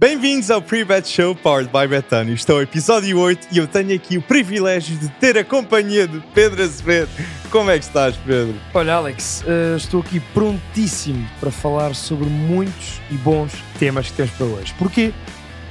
Bem-vindos ao Pre-Bet Show Powered by Betano. Estou ao episódio 8 e eu tenho aqui o privilégio de ter a companhia de Pedro Azevedo. Como é que estás, Pedro? Olha, Alex, uh, estou aqui prontíssimo para falar sobre muitos e bons temas que temos para hoje. Porquê?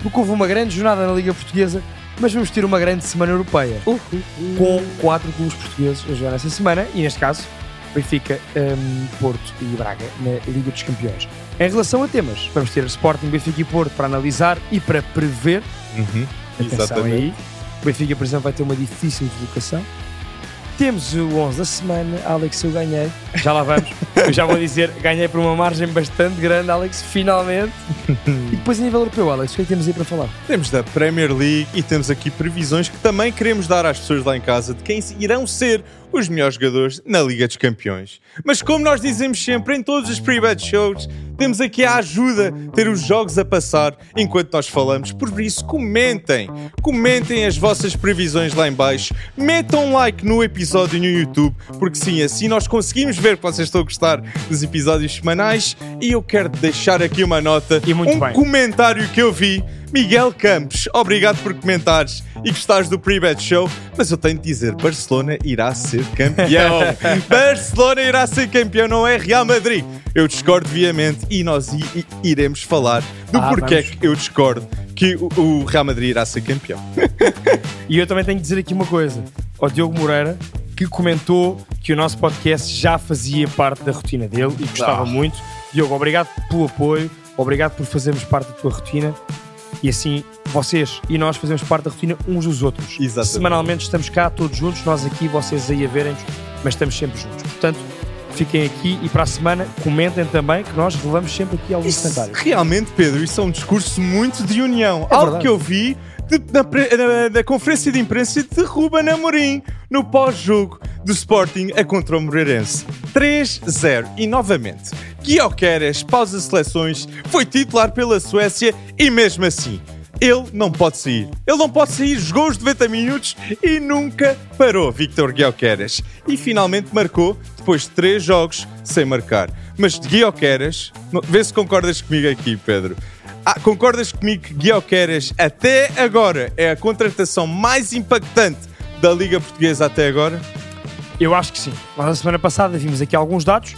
Porque houve uma grande jornada na Liga Portuguesa, mas vamos ter uma grande semana europeia. Uh, uh, com quatro clubes portugueses a jogar nessa semana e, neste caso, Benfica, um, Porto e Braga na Liga dos Campeões. Em relação a temas, vamos ter Sporting, Benfica e Porto para analisar e para prever. Uhum, Atenção exatamente. aí. O Benfica, por exemplo, vai ter uma difícil deslocação. Temos o 11 da semana. Alex, eu ganhei. Já lá vamos. eu já vou dizer, ganhei por uma margem bastante grande, Alex, finalmente. e depois, a nível europeu, Alex, o que é que temos aí para falar? Temos da Premier League e temos aqui previsões que também queremos dar às pessoas lá em casa de quem irão ser os melhores jogadores na Liga dos Campeões. Mas como nós dizemos sempre em todos os pre-bet shows, temos aqui a ajuda, ter os jogos a passar enquanto nós falamos. Por isso, comentem, comentem as vossas previsões lá em baixo, metam um like no episódio no YouTube, porque sim, assim nós conseguimos ver que vocês estão a gostar dos episódios semanais e eu quero deixar aqui uma nota, um bem. comentário que eu vi. Miguel Campos, obrigado por comentares e gostares do Pre-Bet Show, mas eu tenho de dizer, Barcelona irá ser campeão. Barcelona irá ser campeão, não é Real Madrid. Eu discordo viamente e nós iremos falar do Ah, porquê vamos. que eu discordo que o, Real Madrid irá ser campeão. E eu também tenho que dizer aqui uma coisa ao Diogo Moreira, que comentou que o nosso podcast já fazia parte da rotina dele e gostava Ah. muito. Diogo, obrigado pelo apoio, obrigado por fazermos parte da tua rotina. E assim, vocês e nós fazemos parte da rotina uns dos outros. Exatamente. Semanalmente estamos cá todos juntos, nós aqui, vocês aí a verem-nos, mas estamos sempre juntos. Portanto, fiquem aqui e para a semana comentem também que nós relevamos sempre aqui alguns Isso, comentários. realmente, Pedro, isso é um discurso muito de união. É Algo verdade. que eu vi de- na, pre- na- na conferência de imprensa de Ruben Amorim no pós-jogo do Sporting a contra o Moreirense. 3-0. E novamente, Guioqueres, pausa seleções, foi titular pela Suécia e mesmo assim. Ele não pode sair. Ele não pode sair, jogou os 90 minutos e nunca parou, Victor Guioqueres. E finalmente marcou depois de três jogos sem marcar. Mas de Guioqueres, vê se concordas comigo aqui, Pedro. Ah, concordas comigo que Guioqueres até agora é a contratação mais impactante da Liga Portuguesa até agora? Eu acho que sim. Nós, na semana passada, vimos aqui alguns dados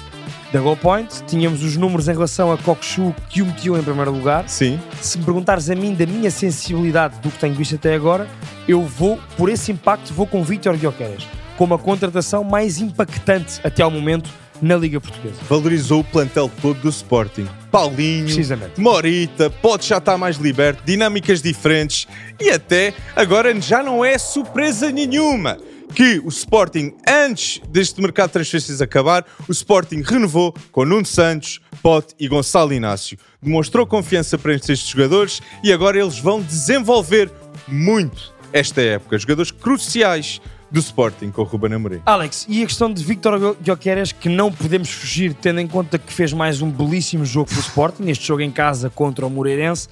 da Goal Point. Tínhamos os números em relação a Kokshu que o metiam em primeiro lugar. Sim. Se me perguntares a mim da minha sensibilidade do que tenho visto até agora, eu vou, por esse impacto, vou com Vítor Guioqueras. Como a contratação mais impactante até ao momento na Liga Portuguesa. Valorizou o plantel todo do Sporting. Paulinho, Precisamente. Morita, pode já estar mais liberto, dinâmicas diferentes e até agora já não é surpresa nenhuma que o Sporting, antes deste mercado de transferências acabar, o Sporting renovou com Nuno Santos, Pote e Gonçalo Inácio. Demonstrou confiança para estes jogadores e agora eles vão desenvolver muito esta época. Jogadores cruciais do Sporting com o Ruben Amorim. Alex, e a questão de Vítor Guioqueras, que não podemos fugir, tendo em conta que fez mais um belíssimo jogo pelo Sporting, este jogo em casa contra o Moreirense,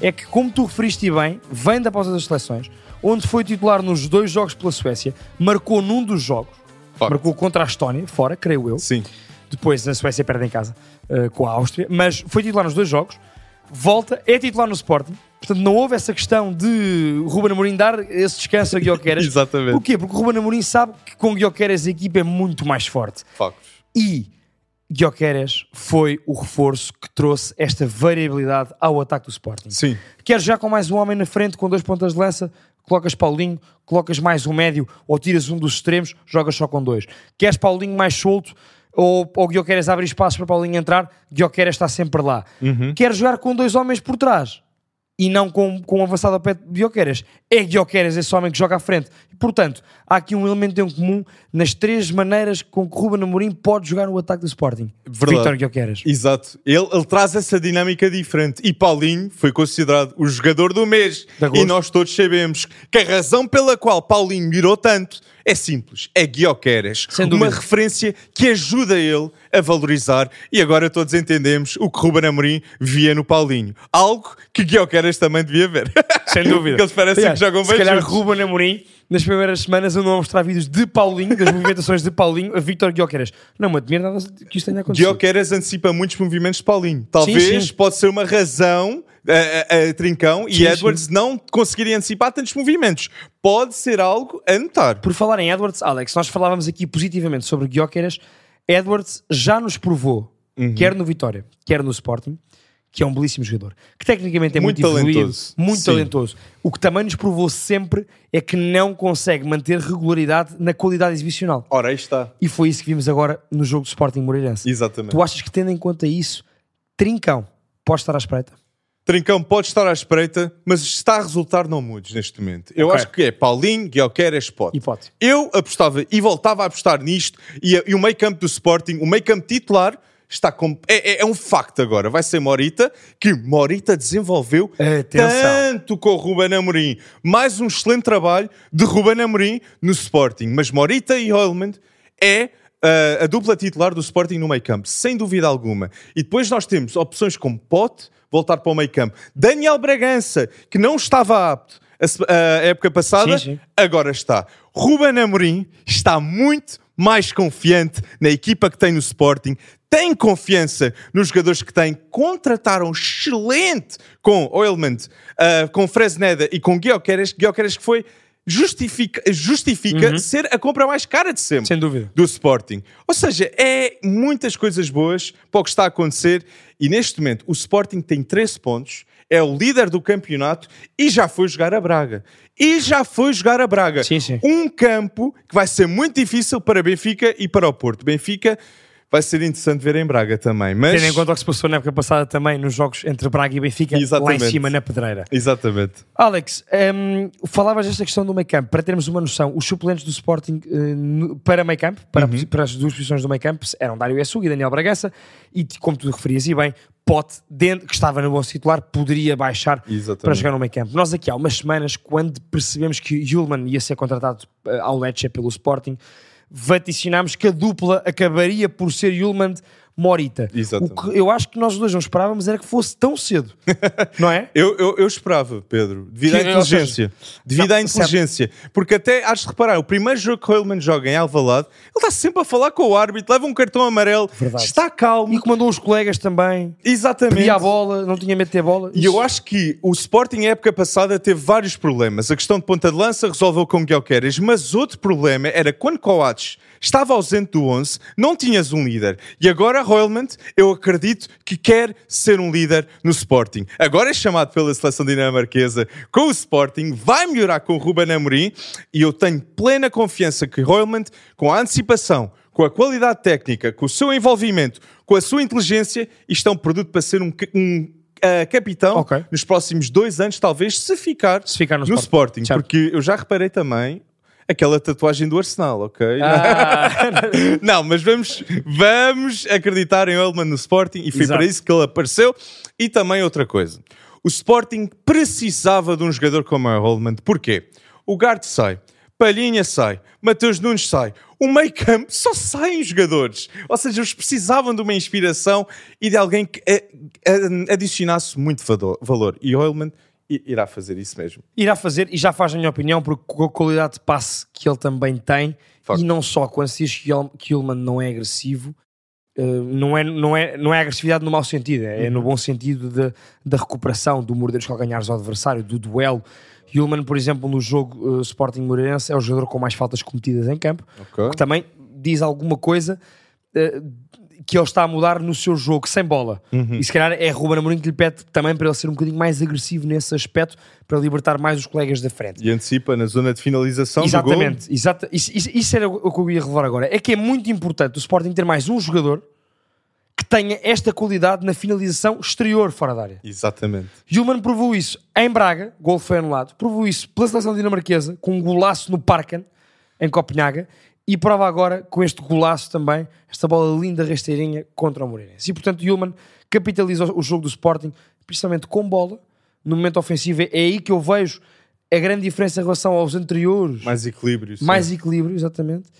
é que, como tu referiste bem, vem da pausa das seleções, onde foi titular nos dois jogos pela Suécia, marcou num dos jogos, Facto. marcou contra a Estónia, fora, creio eu, Sim. depois a Suécia perde em casa eh, com a Áustria, mas foi titular nos dois jogos, volta, é titular no Sporting, portanto não houve essa questão de Ruben Amorim dar esse descanso a Guioqueras. Exatamente. Porquê? Porque o Ruben Amorim sabe que com Guioqueras a equipa é muito mais forte. Factos. E Guioqueras foi o reforço que trouxe esta variabilidade ao ataque do Sporting. Sim. Queres já com mais um homem na frente, com dois pontas de lança, colocas Paulinho, colocas mais um médio, ou tiras um dos extremos, jogas só com dois. Queres Paulinho mais solto, ou, ou Guioqueras abre espaço para Paulinho entrar, Guioqueras está sempre lá. Queres jogar com dois homens por trás, e não com, com um avançado ao pé de Guioqueras. É Guioqueras esse homem que joga à frente. Portanto, há aqui um elemento em comum nas três maneiras com que Ruben Amorim pode jogar no ataque do Sporting. Vítor Guioqueras. Exato. Ele, ele traz essa dinâmica diferente. E Paulinho foi considerado o jogador do mês. E nós todos sabemos que a razão pela qual Paulinho mirou tanto é simples. É Guioqueras. Uma referência que ajuda ele a valorizar. E agora todos entendemos o que Ruben Amorim via no Paulinho. Algo que Guioqueras também devia ver. Sem dúvida. Porque eles parecem Aliás, que jogam se bem calhar juntos. Ruben Amorim nas primeiras semanas andam a mostrar vídeos de Paulinho, das movimentações de Paulinho, a Victor Guioqueras. Não me admira nada que isto tenha acontecido. Guioqueras antecipa muitos movimentos de Paulinho. Talvez Sim, sim. pode ser uma razão a, a- a Trincão e Sim, Edwards não conseguirem antecipar tantos movimentos. Pode ser algo a notar. Por falar em Edwards, Alex, nós falávamos aqui positivamente sobre Guioqueras. Edwards já nos provou, Uhum. quer no Vitória, quer no Sporting, que é um belíssimo jogador. Que tecnicamente é muito, Muito evoluído, talentoso. muito Sim. talentoso. O que também nos provou sempre é que não consegue manter regularidade na qualidade exibicional. Ora, aí está. E foi isso que vimos agora no jogo do Sporting Moreirense. Exatamente. Tu achas que, tendo em conta isso, Trincão pode estar à espreita? Trincão pode estar à espreita, mas está a resultar não mudes neste momento. Eu Ok. acho que é Paulinho, Guioqueras, Spot. Hipótese. Eu apostava e voltava a apostar nisto e, e o meio campo do Sporting, o meio campo titular, está com, é, é- é um facto agora. Vai ser Morita, que Morita desenvolveu Atenção. tanto com o Ruben Amorim. Mais um excelente trabalho de Ruben Amorim no Sporting. Mas Morita e Holman é ah, a dupla titular do Sporting no meio campo, sem dúvida alguma. E depois nós temos opções como Pote, voltar para o meio campo. Daniel Bragança, que não estava apto a, a época passada, Sim, sim. agora está. Ruben Amorim está muito mais confiante na equipa que tem no Sporting, tem confiança nos jogadores que tem, contrataram excelente com Oilman, ah, com Fresneda e com Guioqueres, Guioqueres que foi justifica, justifica ser a compra mais cara de sempre Sem dúvida. do Sporting. Ou seja, é muitas coisas boas para o que está a acontecer e neste momento o Sporting tem 13 pontos, é o líder do campeonato e já foi jogar a Braga. E já foi jogar a Braga. Sim, sim. Um campo que vai ser muito difícil para Benfica e para o Porto. Benfica vai ser interessante ver em Braga também, mas... Tendo em conta o que se passou na época passada também nos jogos entre Braga e Benfica, lá em Exatamente. cima na pedreira. Exatamente. Alex, hum, falavas desta questão do meio campo, para termos uma noção, os suplentes do Sporting no- para meio campo, para, Uhum. para as duas posições do meio campo, eram Dário Essug e Daniel Bragança, e como tu referias e bem, Pote, dentro, que estava no bom titular, poderia baixar Exatamente. para jogar no meio campo. Nós aqui há umas semanas, quando percebemos que Yulman ia ser contratado eh, ao Lecce pelo Sporting, vaticinámos que a dupla acabaria por ser Yulman Morita. Exatamente. O que eu acho que nós dois não esperávamos era que fosse tão cedo, não é? Eu, eu, eu esperava, Pedro, devido à Que- seja, inteligência. Devido não, à inteligência. Porque até, has de reparar, o primeiro jogo que o Hellman joga em Alvalade, ele está sempre a falar com o árbitro, leva um cartão amarelo, Verdade. está calmo. E comandou os colegas também. Exatamente. Pedia a bola, não tinha medo de ter bola. E eu acho que o Sporting, a época passada, teve vários problemas. A questão de ponta de lança resolveu com Guilherme mas outro problema era quando Coates estava ausente do 11, não tinhas um líder. E agora, Royalment, eu acredito que quer ser um líder no Sporting. Agora é chamado pela seleção dinamarquesa com o Sporting, vai melhorar com o Ruben Amorim e eu tenho plena confiança que Royalment, com a antecipação, com a qualidade técnica, com o seu envolvimento, com a sua inteligência, isto é um produto para ser um, um uh, capitão Ok. nos próximos dois anos, talvez, se ficar, Se ficar no no, Sporting. Sporting. Porque eu já reparei também aquela tatuagem do Arsenal, ok? Ah, Não, mas vamos, vamos acreditar em Elman no Sporting e foi Exato. para isso que ele apareceu. E também outra coisa. O Sporting precisava de um jogador como o Holman. Porquê? O Gart sai, Palhinha sai, Mateus Nunes sai. O meio campo só saem jogadores. Ou seja, eles precisavam de uma inspiração e de alguém que adicionasse muito valor. E o Holman i- irá fazer isso mesmo. irá fazer, e já faz, na minha opinião, porque com a qualidade de passe que ele também tem, e não só quando se diz que Yul- que Yulman não é agressivo, eh, não, é, não, é, não é agressividade no mau sentido, é, Uhum. no bom sentido de- da recuperação, do morder os calcanhares ao adversário, do duelo. Yulman, por exemplo, no jogo eh, Sporting Moreirense, é o jogador com mais faltas cometidas em campo, Ok? que também diz alguma coisa eh, que ele está a mudar no seu jogo sem bola. Uhum. E se calhar é Ruben Amorim que lhe pede também para ele ser um bocadinho mais agressivo nesse aspecto, para libertar mais os colegas da frente. E antecipa na zona de finalização do gol. Exatamente, exata, isso, isso, era o que eu ia revelar agora. É que é muito importante o Sporting ter mais um jogador que tenha esta qualidade na finalização exterior fora da área. Exatamente. Human provou isso em Braga, gol foi anulado, provou isso pela seleção dinamarquesa, com um golaço no Parken, em Copenhaga, e prova agora com este golaço também, esta bola linda rasteirinha contra o Moreirense. E portanto, Human capitaliza o jogo do Sporting, principalmente com bola, no momento ofensivo. É aí que eu vejo a grande diferença em relação aos anteriores. Mais equilíbrio. sim. mais equilíbrio, exatamente,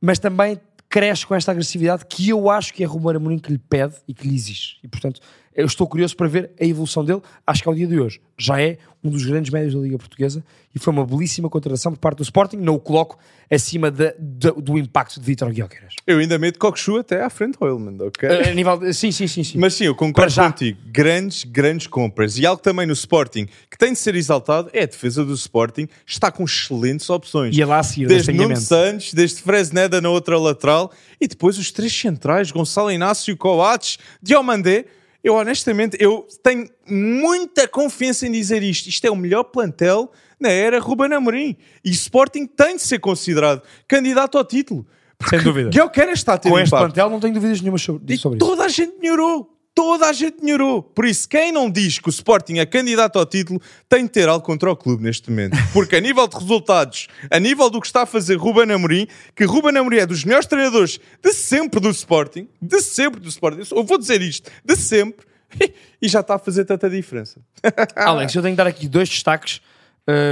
mas também cresce com esta agressividade que eu acho que é Ruben Amorim que lhe pede e que lhe exige. E portanto, Eu estou curioso para ver a evolução dele. Acho que ao dia de hoje já é um dos grandes médios da Liga Portuguesa e foi uma belíssima contratação por parte do Sporting. Não o coloco acima de, de, do impacto de Vitor Guioqueras. Eu ainda meto Cockchu até à frente do Oilman, ok? A nível de- sim, sim, sim, sim. Mas sim, eu concordo contigo. Grandes, grandes compras. E algo também no Sporting que tem de ser exaltado é a defesa do Sporting. Está com excelentes opções. E é lá a seguir, Desde Nuno. Santos, desde Fresneda na outra lateral e depois os três centrais, Gonçalo Inácio, Coates, Diomandé. Eu honestamente, eu tenho muita confiança em dizer isto. Isto é o melhor plantel na era Ruben Amorim. E Sporting tem de ser considerado candidato ao título. Sem dúvida. Guilherme está a ter Com este plantel não tenho dúvidas nenhuma sobre, E sobre isso. toda a gente melhorou. Toda a gente melhorou. Por isso, quem não diz que o Sporting é candidato ao título tem de ter algo contra o clube neste momento. Porque a nível de resultados, a nível do que está a fazer Ruben Amorim, que Ruben Amorim é dos melhores treinadores de sempre do Sporting, de sempre do Sporting, eu vou dizer isto, de sempre, e já está a fazer tanta diferença. Alex, eu tenho que dar aqui dois destaques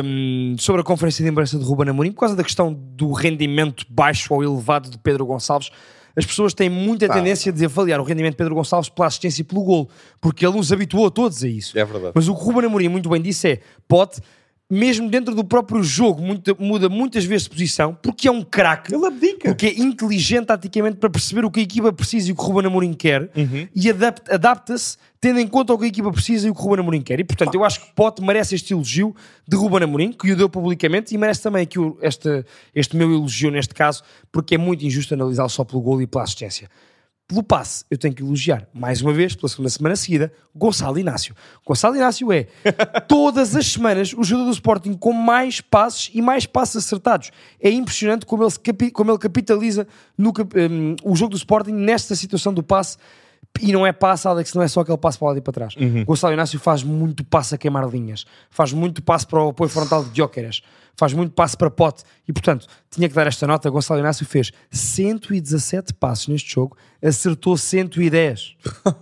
hum, sobre a conferência de imprensa de Ruben Amorim, por causa da questão do rendimento baixo ou elevado de Pedro Gonçalves. As pessoas têm muita tendência de avaliar o rendimento de Pedro Gonçalves pela assistência e pelo golo, porque ele nos habituou a todos a isso. É verdade. Mas o que o Ruben Amorim muito bem disse é, pode, mesmo dentro do próprio jogo, muito- muda muitas vezes de posição, porque é um craque. Ele abdica. Porque é inteligente taticamente para perceber o que a equipa precisa e o que o Ruben Amorim quer Uhum. e adap- adapta-se tendo em conta o que a equipa precisa e o que o Ruben Amorim quer. E portanto, eu acho que Pote merece este elogio de Ruben Amorim, que o deu publicamente, e merece também aqui o- este, este meu elogio neste caso, porque é muito injusto analisá-lo só pelo golo e pela assistência. Pelo passe, eu tenho que elogiar, mais uma vez, pela segunda semana seguida, Gonçalo Inácio. Gonçalo Inácio é, todas as semanas, o jogador do Sporting com mais passes e mais passes acertados. É impressionante como ele, como ele capitaliza no hum, o jogo do Sporting nesta situação do passe. E não é passe, Alex, não é só aquele passe para lá e para trás. Gonçalo Inácio faz muito passe a queimar linhas, faz muito passe para o apoio frontal de Dióqueras, faz muito passe para pote. E portanto, tinha que dar esta nota. Gonçalo Inácio fez 117 passos neste jogo, acertou 110.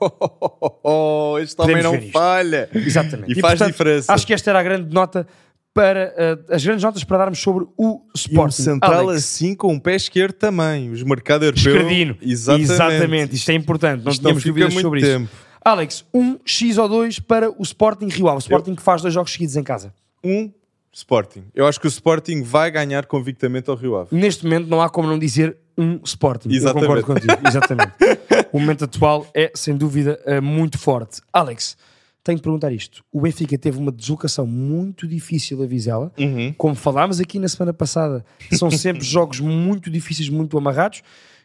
Oh, este também não falha. Exatamente. E, faz portanto, diferença. Acho que esta era a grande nota para uh, as grandes notas para darmos sobre o E um Sporting. central Alex, assim com um pé esquerdo também. Os mercado europeu. Escredino. Exatamente. Exatamente. Isto é importante. Não Isto não tínhamos fica dúvidas sobre tempo. isso. Alex, um X ou dois para o Sporting Rio Ave. O Sporting que faz dois jogos seguidos em casa. Um Sporting. Eu acho que o Sporting vai ganhar convictamente ao Rio Ave. Neste momento não há como não dizer um Sporting. Exatamente. Eu concordo contigo. Exatamente. o momento atual é, sem dúvida, eh, muito forte. Alex, tenho de perguntar isto. O Benfica teve uma deslocação muito difícil a Vizela. Uhum. Como falámos aqui na semana passada, são sempre jogos muito difíceis, muito amarrados.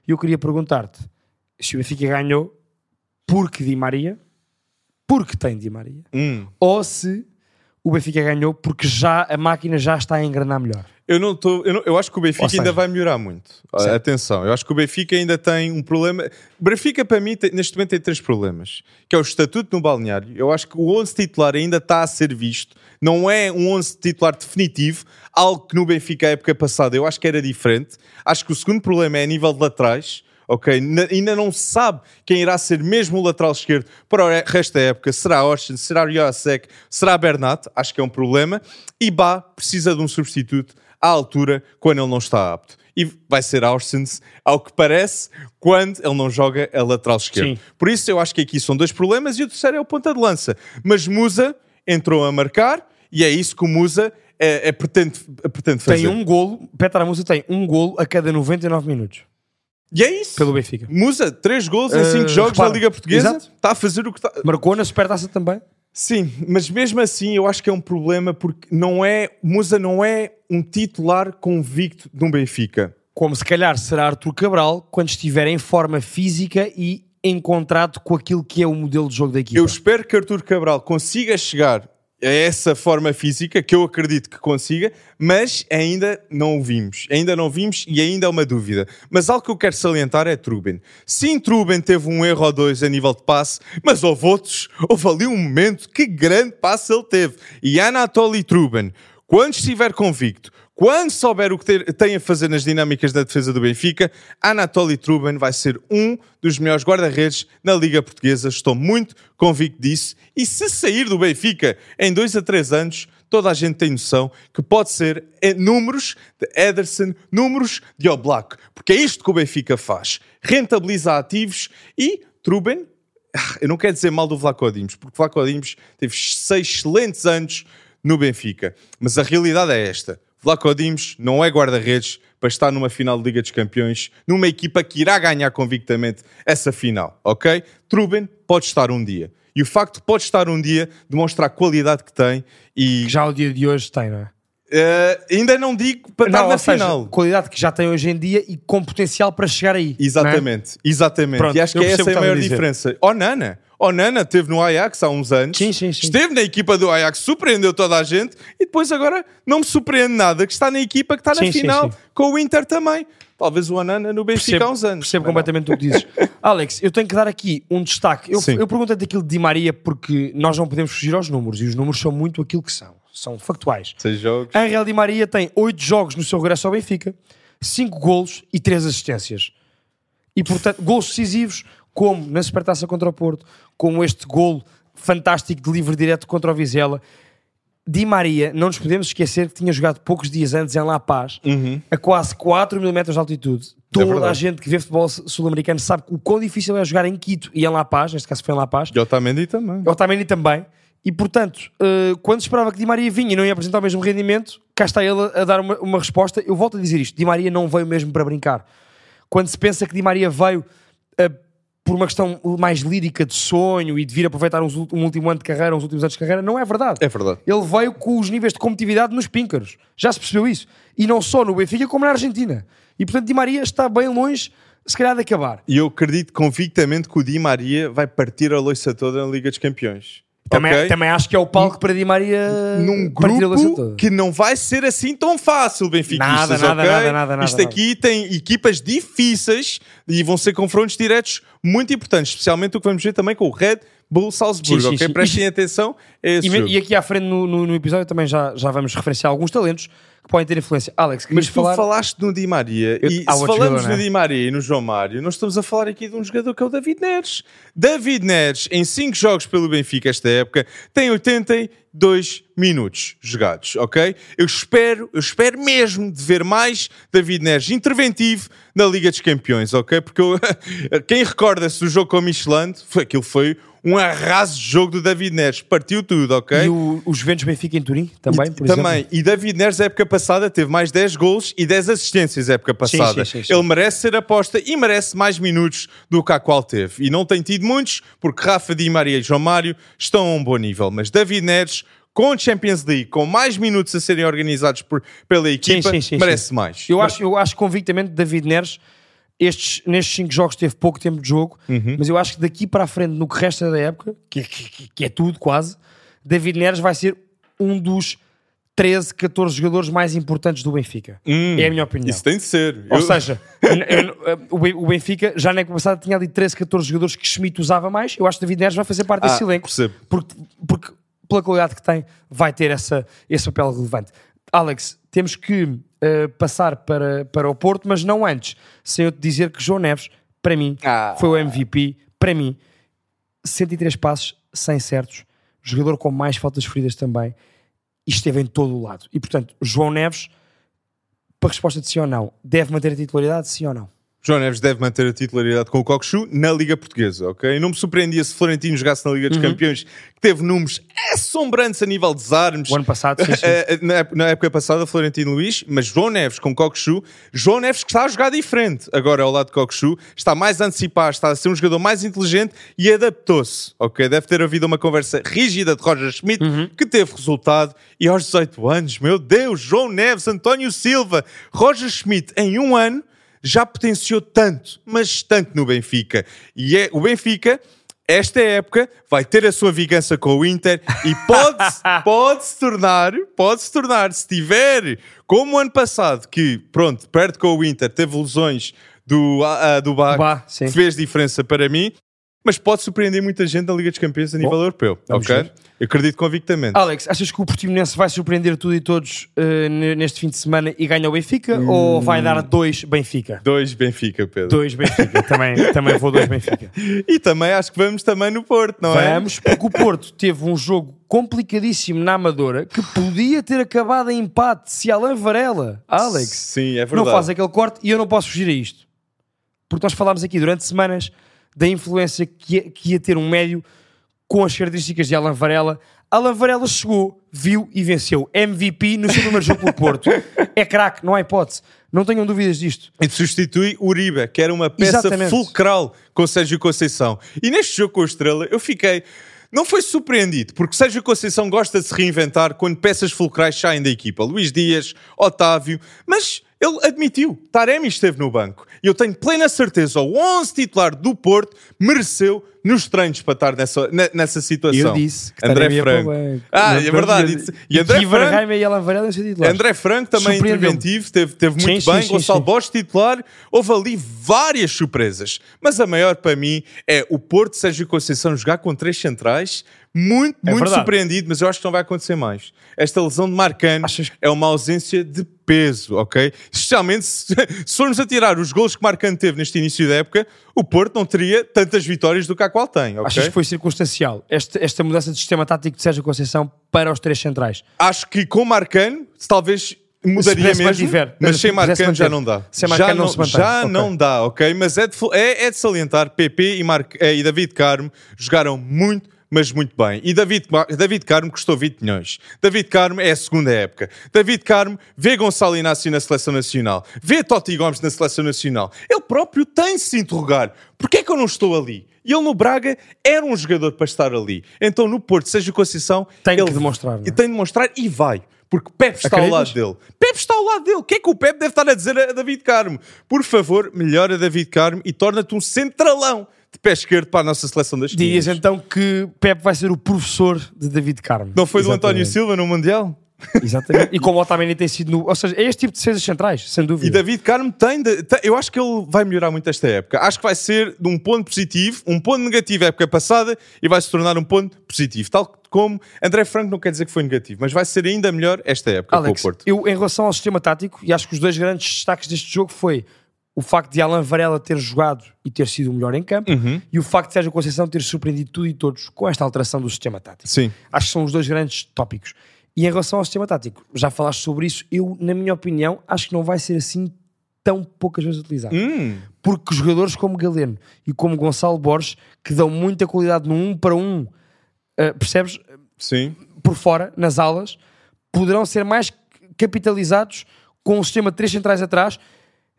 E eu queria perguntar-te se o Benfica ganhou porque Di Maria, porque tem Di Maria, Hum. ou se o Benfica ganhou porque já a máquina já está a engrenar melhor. Eu não estou. Eu, eu acho que o Benfica seja- ainda vai melhorar muito. Ah, Certo. Atenção, eu acho que o Benfica ainda tem um problema. O Benfica, para mim, tem- neste momento tem três problemas: que é o estatuto no balneário. Eu acho que o 11 titular ainda está a ser visto. Não é um 11 titular definitivo, algo que no Benfica, a época passada, eu acho que era diferente. Acho que o segundo problema é a nível de laterais. Ok, Na- ainda não se sabe quem irá ser mesmo o lateral esquerdo para o resto da época. Será Orshan, será Riosek, será Bernat? Acho que é um problema. E Bá precisa de um substituto à altura quando ele não está apto. E vai ser Orsens, ao que parece, quando ele não joga a lateral esquerdo. Sim. Por isso eu acho que aqui são dois problemas e o terceiro é o ponta de lança. Mas Musa entrou a marcar e é isso que o Musa é, é pretende, pretende fazer. Tem um golo, Petra Musa tem um golo a cada 99 minutos E é isso. pelo Benfica. Musa, 3 gols em Uh, 5 jogos repara, da Liga Portuguesa. Está a fazer o que está. Marcou na Supertaça também. Sim, mas mesmo assim eu acho que é um problema porque não é. Musa não é um titular convicto de um Benfica. Como se calhar será Arthur Cabral quando estiver em forma física e encontrado com aquilo que é o modelo de jogo da equipa. Eu espero que Artur Cabral consiga chegar essa forma física, que eu acredito que consiga, mas ainda não o vimos. Ainda não vimos e ainda é uma dúvida. Mas algo que eu quero salientar é Truben. Sim, Truben teve um erro ou dois a nível de passe, mas houve outros. Houve ali um momento que grande passe ele teve. E Anatoly Truben, quando estiver convicto, quando souber o que ter- tem a fazer nas dinâmicas da defesa do Benfica, Anatoly Truben vai ser um dos melhores guarda-redes na Liga Portuguesa. Estou muito convicto disso. E se sair do Benfica em dois a três anos, toda a gente tem noção que pode ser eh, números de Ederson, números de Oblak. Porque é isto que o Benfica faz. Rentabiliza ativos e Truben ah, eu não quero dizer mal do Vlaco Dimos, porque Vlaco Dimos teve seis excelentes anos no Benfica. Mas a realidade é esta. Vlaco Dimos não é guarda-redes para estar numa final de Liga dos Campeões, numa equipa que irá ganhar convictamente essa final, ok? Truben pode estar um dia. E o facto de pode estar um dia demonstra a qualidade que tem e... Que já o dia de hoje tem, não é? Uh, ainda não digo para não, estar na seja, final. qualidade que já tem hoje em dia e com potencial para chegar aí. Exatamente, é? exatamente. Pronto, e acho que essa é a maior diferença. Oh, Nana, oh, Nana esteve no Ajax há uns anos. Sim, sim, sim. Esteve na equipa do Ajax, surpreendeu toda a gente e depois agora não me surpreende nada que está na equipa que está na Sim, sim, final sim. com o Inter também. Talvez o Anana no Benfica há uns anos. Percebo completamente o que dizes. Alex, eu tenho que dar aqui um destaque. Eu, eu perguntei daquilo de Di Maria porque nós não podemos fugir aos números e os números são muito aquilo que são. São factuais. Seis jogos. Angel Di Maria tem 8 jogos no seu regresso ao Benfica, 5 golos e 3 assistências. E, portanto, golos decisivos, como na Supertaça contra o Porto, como este golo fantástico de livre direto contra o Vizela. Di Maria, não nos podemos esquecer que tinha jogado poucos dias antes em La Paz, a quase 4 mil metros de altitude. Toda a verdade. gente que vê futebol sul-americano sabe o quão difícil é jogar em Quito e em La Paz, neste caso foi em La Paz. E Otamendi também. Otamendi também. E portanto, eh, quando se esperava que Di Maria vinha e não ia apresentar o mesmo rendimento, cá está ele a, a dar uma, uma resposta. Eu volto a dizer isto: Di Maria não veio mesmo para brincar. Quando se pensa que Di Maria veio por uma questão mais lírica de sonho e de vir aproveitar uns um último ano de carreira, uns últimos anos de carreira, não é verdade. É verdade. Ele veio com os níveis de competitividade nos píncaros. Já se percebeu isso. E não só no Benfica, como na Argentina. E portanto, Di Maria está bem longe, se calhar, de acabar. E eu acredito convictamente que o Di Maria vai partir a loiça toda na Liga dos Campeões. Também, Ok? também acho que é o palco para Di Maria num grupo que não vai ser assim tão fácil, benfiquistas, Nada, nada, ok? nada, nada, nada, Isto aqui tem equipas difíceis e vão ser confrontos diretos muito importantes, especialmente o que vamos ver também com o Red Bull Salzburgo, Sim, sim, ok? sim. Prestem atenção E, e aqui à frente no, no- no episódio também já, já vamos referenciar alguns talentos que podem ter influência. Alex, querias Mas tu falar... falaste no Di Maria Eu- e há se falamos jogador, no né? Di Maria e no João Mário, nós estamos a falar aqui de um jogador que é o David Neres. David Neres, em 5 jogos pelo Benfica esta época, tem 82 minutos jogados, ok? Eu espero, eu espero mesmo de ver mais David Neres interventivo na Liga dos Campeões, ok? Porque eu- quem recorda-se do jogo com o Michelin, foi, aquilo foi um arraso de jogo do David Neres, partiu tudo, ok? E o, o Juventus Benfica em Turim também, E- por também. exemplo. E David Neres, época passada, teve mais 10 gols e 10 assistências época passada. sim, sim, sim. Ele merece ser aposta e merece mais minutos do que a qual teve. E não tem tido muitos, porque Rafa Di Maria e João Mário estão a um bom nível. Mas David Neres, com Champions League, com mais minutos a serem organizados por, pela equipa, sim, sim, merece sim. mais. Eu acho, eu acho convictamente que David Neres, estes, nestes 5 jogos teve pouco tempo de jogo, Uhum. mas eu acho que daqui para a frente, no que resta da época, que, é- que- que é tudo quase, David Neres vai ser um dos 13, 14 jogadores mais importantes do Benfica. Hum, é a minha opinião. Isso tem de ser. Ou Eu- seja, eu- eu- o Ben- o Benfica já na época passada tinha ali 13, 14 jogadores que Schmidt usava mais. Eu acho que David Neres vai fazer parte desse Ah, elenco. percebo. Porque, porque pela qualidade que tem, vai ter essa, esse papel relevante. Alex, temos que eh, passar para, para o Porto, mas não antes, sem eu te dizer que João Neves, para mim, Ah. foi o MVP. Para mim, 103 passos, 100 certos, jogador com mais faltas feridas também, e esteve em todo o lado. E portanto, João Neves, para resposta de sim ou não, deve manter a titularidade, sim ou não? João Neves deve manter a titularidade com o Cockchu na Liga Portuguesa, ok? Não me surpreendia se Florentino jogasse na Liga Uhum. dos Campeões, que teve números assombrantes a nível de desarmes. O ano passado, sim, sim. Eh, na, ép- na época passada, Florentino Luís, mas João Neves com Cockchu, João Neves que está a jogar diferente agora ao lado de Cockchu, está mais a antecipar, está a ser um jogador mais inteligente e adaptou-se, ok? Deve ter havido uma conversa rígida de Roger Schmidt Uhum. que teve resultado e aos 18 anos, meu Deus, João Neves, António Silva, Roger Schmidt em um ano já potenciou tanto, mas tanto no Benfica. E é o Benfica, esta época, vai ter a sua vingança com o Inter e pode, pode se tornar, pode se tornar, se tiver, como o ano passado, que pronto, perde com o Inter, teve lesões do, ah, do Bach, sim. fez diferença para mim, mas pode surpreender muita gente na Liga dos Campeões a nível europeu, vamos ok? ver. Eu acredito convictamente. Alex, achas que o Portimonense vai surpreender tudo e todos ne- neste fim de semana e ganha o Benfica? Ou vai dar dois Benfica? Dois Benfica, Pedro. Dois Benfica, também, também vou dois Benfica. E também acho que vamos também no Porto, não é? Vamos, porque o Porto teve um jogo complicadíssimo na Amadora que podia ter acabado em empate se Alain Varela, Alex, Sim, é não verdade. faz aquele corte e eu não posso fugir a isto. Porque nós falámos aqui durante semanas da influência que ia, que ia ter um médio com as características de Alan Varela. Alan Varela chegou, viu e venceu. MVP no seu primeiro jogo pelo Porto. É craque, não há hipótese. Não tenham dúvidas disto. E substitui Uribe, que era uma peça Exatamente. fulcral com Sérgio Conceição. E neste jogo com a Estrela, eu fiquei. Não foi surpreendido, porque Sérgio Conceição gosta de se reinventar quando peças fulcrais saem da equipa. Luís Dias, Otávio, mas ele admitiu. Taremi esteve no banco. E eu tenho plena certeza, o 11 titular do Porto mereceu nos treinos para estar nessa, ne- nessa situação. Eu disse que André Franco. Ah, é verdade. E André Guy Franco e Alan Varela iam ser titulares. André Franco também interventivo, teve, teve muito Sim, bem. sim, Gonçalo sim. Bosch titular. Houve ali várias surpresas. Mas a maior para mim é o Porto Sérgio Conceição jogar com três centrais. Muito, É muito verdade. surpreendido, mas eu acho que não vai acontecer mais. Esta lesão de Marcano Achas é uma ausência de peso, ok? Especialmente se, se formos a tirar os gols que Marcano teve neste início da época, o Porto não teria tantas vitórias do que a qual tem, ok? Achas que foi circunstancial esta, esta mudança de sistema tático de Sérgio Conceição para os três centrais? Acho que com Marcano, talvez mudaria pudesse mesmo, mantiver, mas se sem Marcano já não dá. Sem já Marcano não se mantém. já Ok. não dá, ok? Mas é de, é, é de salientar, PP e, Mar, eh, e David Carmo jogaram muito, mas muito bem. E David, David Carmo custou 20 milhões. David Carmo é a segunda época. David Carmo vê Gonçalo Inácio na Seleção Nacional, vê Totti Gomes na Seleção Nacional. Ele próprio tem de se interrogar. Porquê é que eu não estou ali? E ele no Braga era um jogador para estar ali. Então no Porto, seja Conceição, Tem que ele demonstrar, não é? E tem de demonstrar e vai. Porque Pepe está ao lado dele. Pepe está ao lado dele. O que é que o Pepe deve estar a dizer a David Carmo? Por favor, melhora David Carmo e torna-te um centralão de pé esquerdo para a nossa seleção das tias. então que Pepe vai ser o professor de David Carmo. Não foi do António Exatamente. Silva no Mundial? Exatamente. E como o Otamendi tem sido no... Ou seja, é este tipo de defesas centrais, sem E dúvida. David Carmo tem, de- tem- Eu acho que ele vai melhorar muito esta época. Acho que vai ser de um ponto positivo, um ponto negativo a época passada e vai se tornar um ponto positivo. Tal como André Franco não quer dizer que foi negativo, mas vai ser ainda melhor esta época Alex, com o Porto. eu em relação ao sistema tático, e acho que os dois grandes destaques deste jogo foi o facto de Alan Varela ter jogado e ter sido o melhor em campo Uhum. e o facto de Sérgio Conceição ter surpreendido tudo e todos com esta alteração do sistema tático. Sim. Acho que são os dois grandes tópicos. E em relação ao sistema tático, já falaste sobre isso, eu, na minha opinião, acho que não vai ser assim tão poucas vezes utilizado. Hum, Porque jogadores como Galeno e como Gonçalo Borges, que dão muita qualidade no um para um, eh, percebes? sim. Por fora, nas alas, poderão ser mais capitalizados com o sistema de três centrais atrás,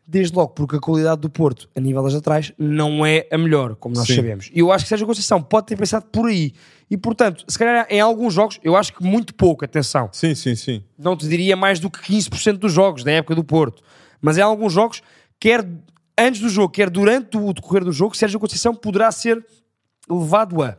desde logo porque a qualidade do Porto a nível das atrás não é a melhor, como nós Sim. sabemos. E eu acho que Sérgio Conceição pode ter pensado por aí. E portanto, se calhar em alguns jogos, eu acho que muito pouco, atenção, Sim, sim, sim. não te diria mais do que 15% dos jogos da época do Porto. Mas em alguns jogos, quer antes do jogo, quer durante o decorrer do jogo, Sérgio Conceição poderá ser levado a,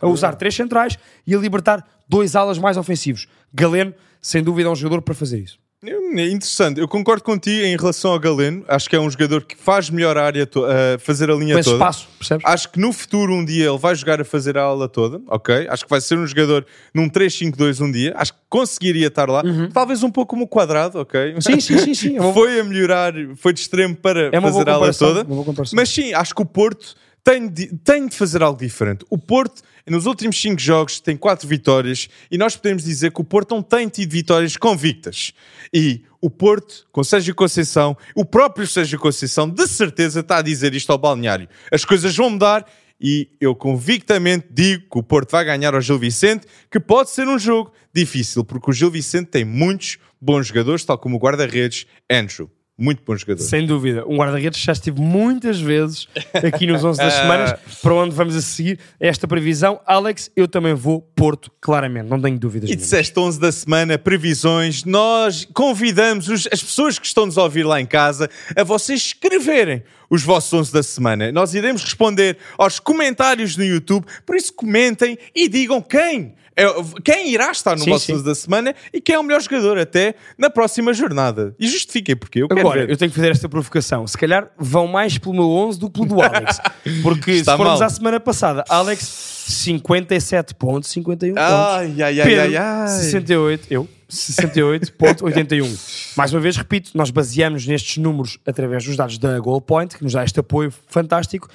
a usar três centrais e a libertar dois alas mais ofensivos. Galeno, sem dúvida, é um jogador para fazer isso. É interessante, eu concordo contigo em relação ao Galeno. Acho que é um jogador que faz melhor a área, to- a fazer a linha Com toda. espaço, percebes? Acho que no futuro, um dia, ele vai jogar a fazer a aula toda, ok? Acho que vai ser um jogador num 3-5-2 um dia. Acho que conseguiria estar lá. Talvez um pouco como o quadrado, ok? Uhum. Sim, sim, sim, sim. É uma, foi a melhorar, foi de extremo para é uma boa fazer a aula comparação. toda. uma boa comparação. Mas sim, acho que o Porto tem de, tem de fazer algo diferente. O Porto, nos últimos 5 jogos, tem 4 vitórias e nós podemos dizer que o Porto não tem tido vitórias convictas. E o Porto, com Sérgio Conceição, o próprio Sérgio Conceição, de certeza está a dizer isto ao balneário. As coisas vão mudar e eu convictamente digo que o Porto vai ganhar ao Gil Vicente, que pode ser um jogo difícil, porque o Gil Vicente tem muitos bons jogadores, tal como o guarda-redes Andrew. Muito bom jogador. Sem dúvida. Um guarda-redes já estive muitas vezes aqui nos 11 das semanas. Para onde vamos a seguir esta previsão? Alex, eu também vou Porto, claramente. Não tenho dúvidas. E disseste 11 da semana, previsões. Nós convidamos os- as pessoas que estão-nos a ouvir lá em casa a vocês escreverem os vossos 11 da semana. Nós iremos responder aos comentários no YouTube, por isso comentem e digam quem. É- quem irá estar no Sim, vosso sim. 11 da semana e quem é o melhor jogador até na próxima jornada. E justifiquem porque eu quero Agora, ver. eu tenho que fazer esta provocação. Se calhar vão mais pelo meu 11 do que pelo do Alex. Porque Está se formos mal. à semana passada, Alex, 57 pontos, 51 pontos. Ai, ai, ai, Pedro, ai, ai. 68, eu, 68.81. Mais uma vez, repito, nós baseamos nestes números através dos dados da Goal Point, que nos dá este apoio fantástico.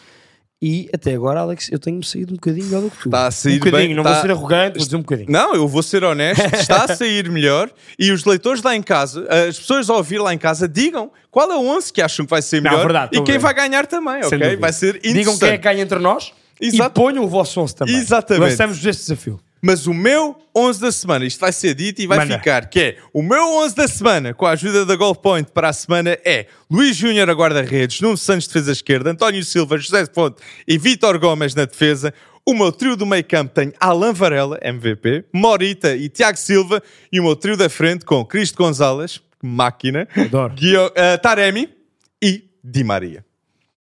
E até agora, Alex, eu tenho-me saído um bocadinho melhor do que tu. Está a sair um bocadinho, bem, não está- vou ser arrogante, vou dizer um bocadinho. Não, eu vou ser honesto, está a sair melhor e os leitores lá em casa, as pessoas a ouvir lá em casa, digam qual é o 11 que acham que vai ser Não, melhor verdade, e quem bem. vai ganhar também, Sem ok? dúvida. Vai ser interessante. Digam quem é que ganha entre nós Exato. e ponham o vosso 11 também. Exatamente. Lançamos este desafio. Mas o meu 11 da semana, isto vai ser dito e vai Manda. ficar, que é o meu 11 da semana, com a ajuda da Goal Point para a semana, é Luís Júnior a guarda-redes, Nuno Santos defesa esquerda, António Silva, José Fonte e Vítor Gomes na defesa. O meu trio do meio campo tem Alan Varela, MVP, Morita e Tiago Silva. E o meu trio da frente com Cristo Gonzalez, máquina, Adoro. Guio- eh, Taremi e Di Maria.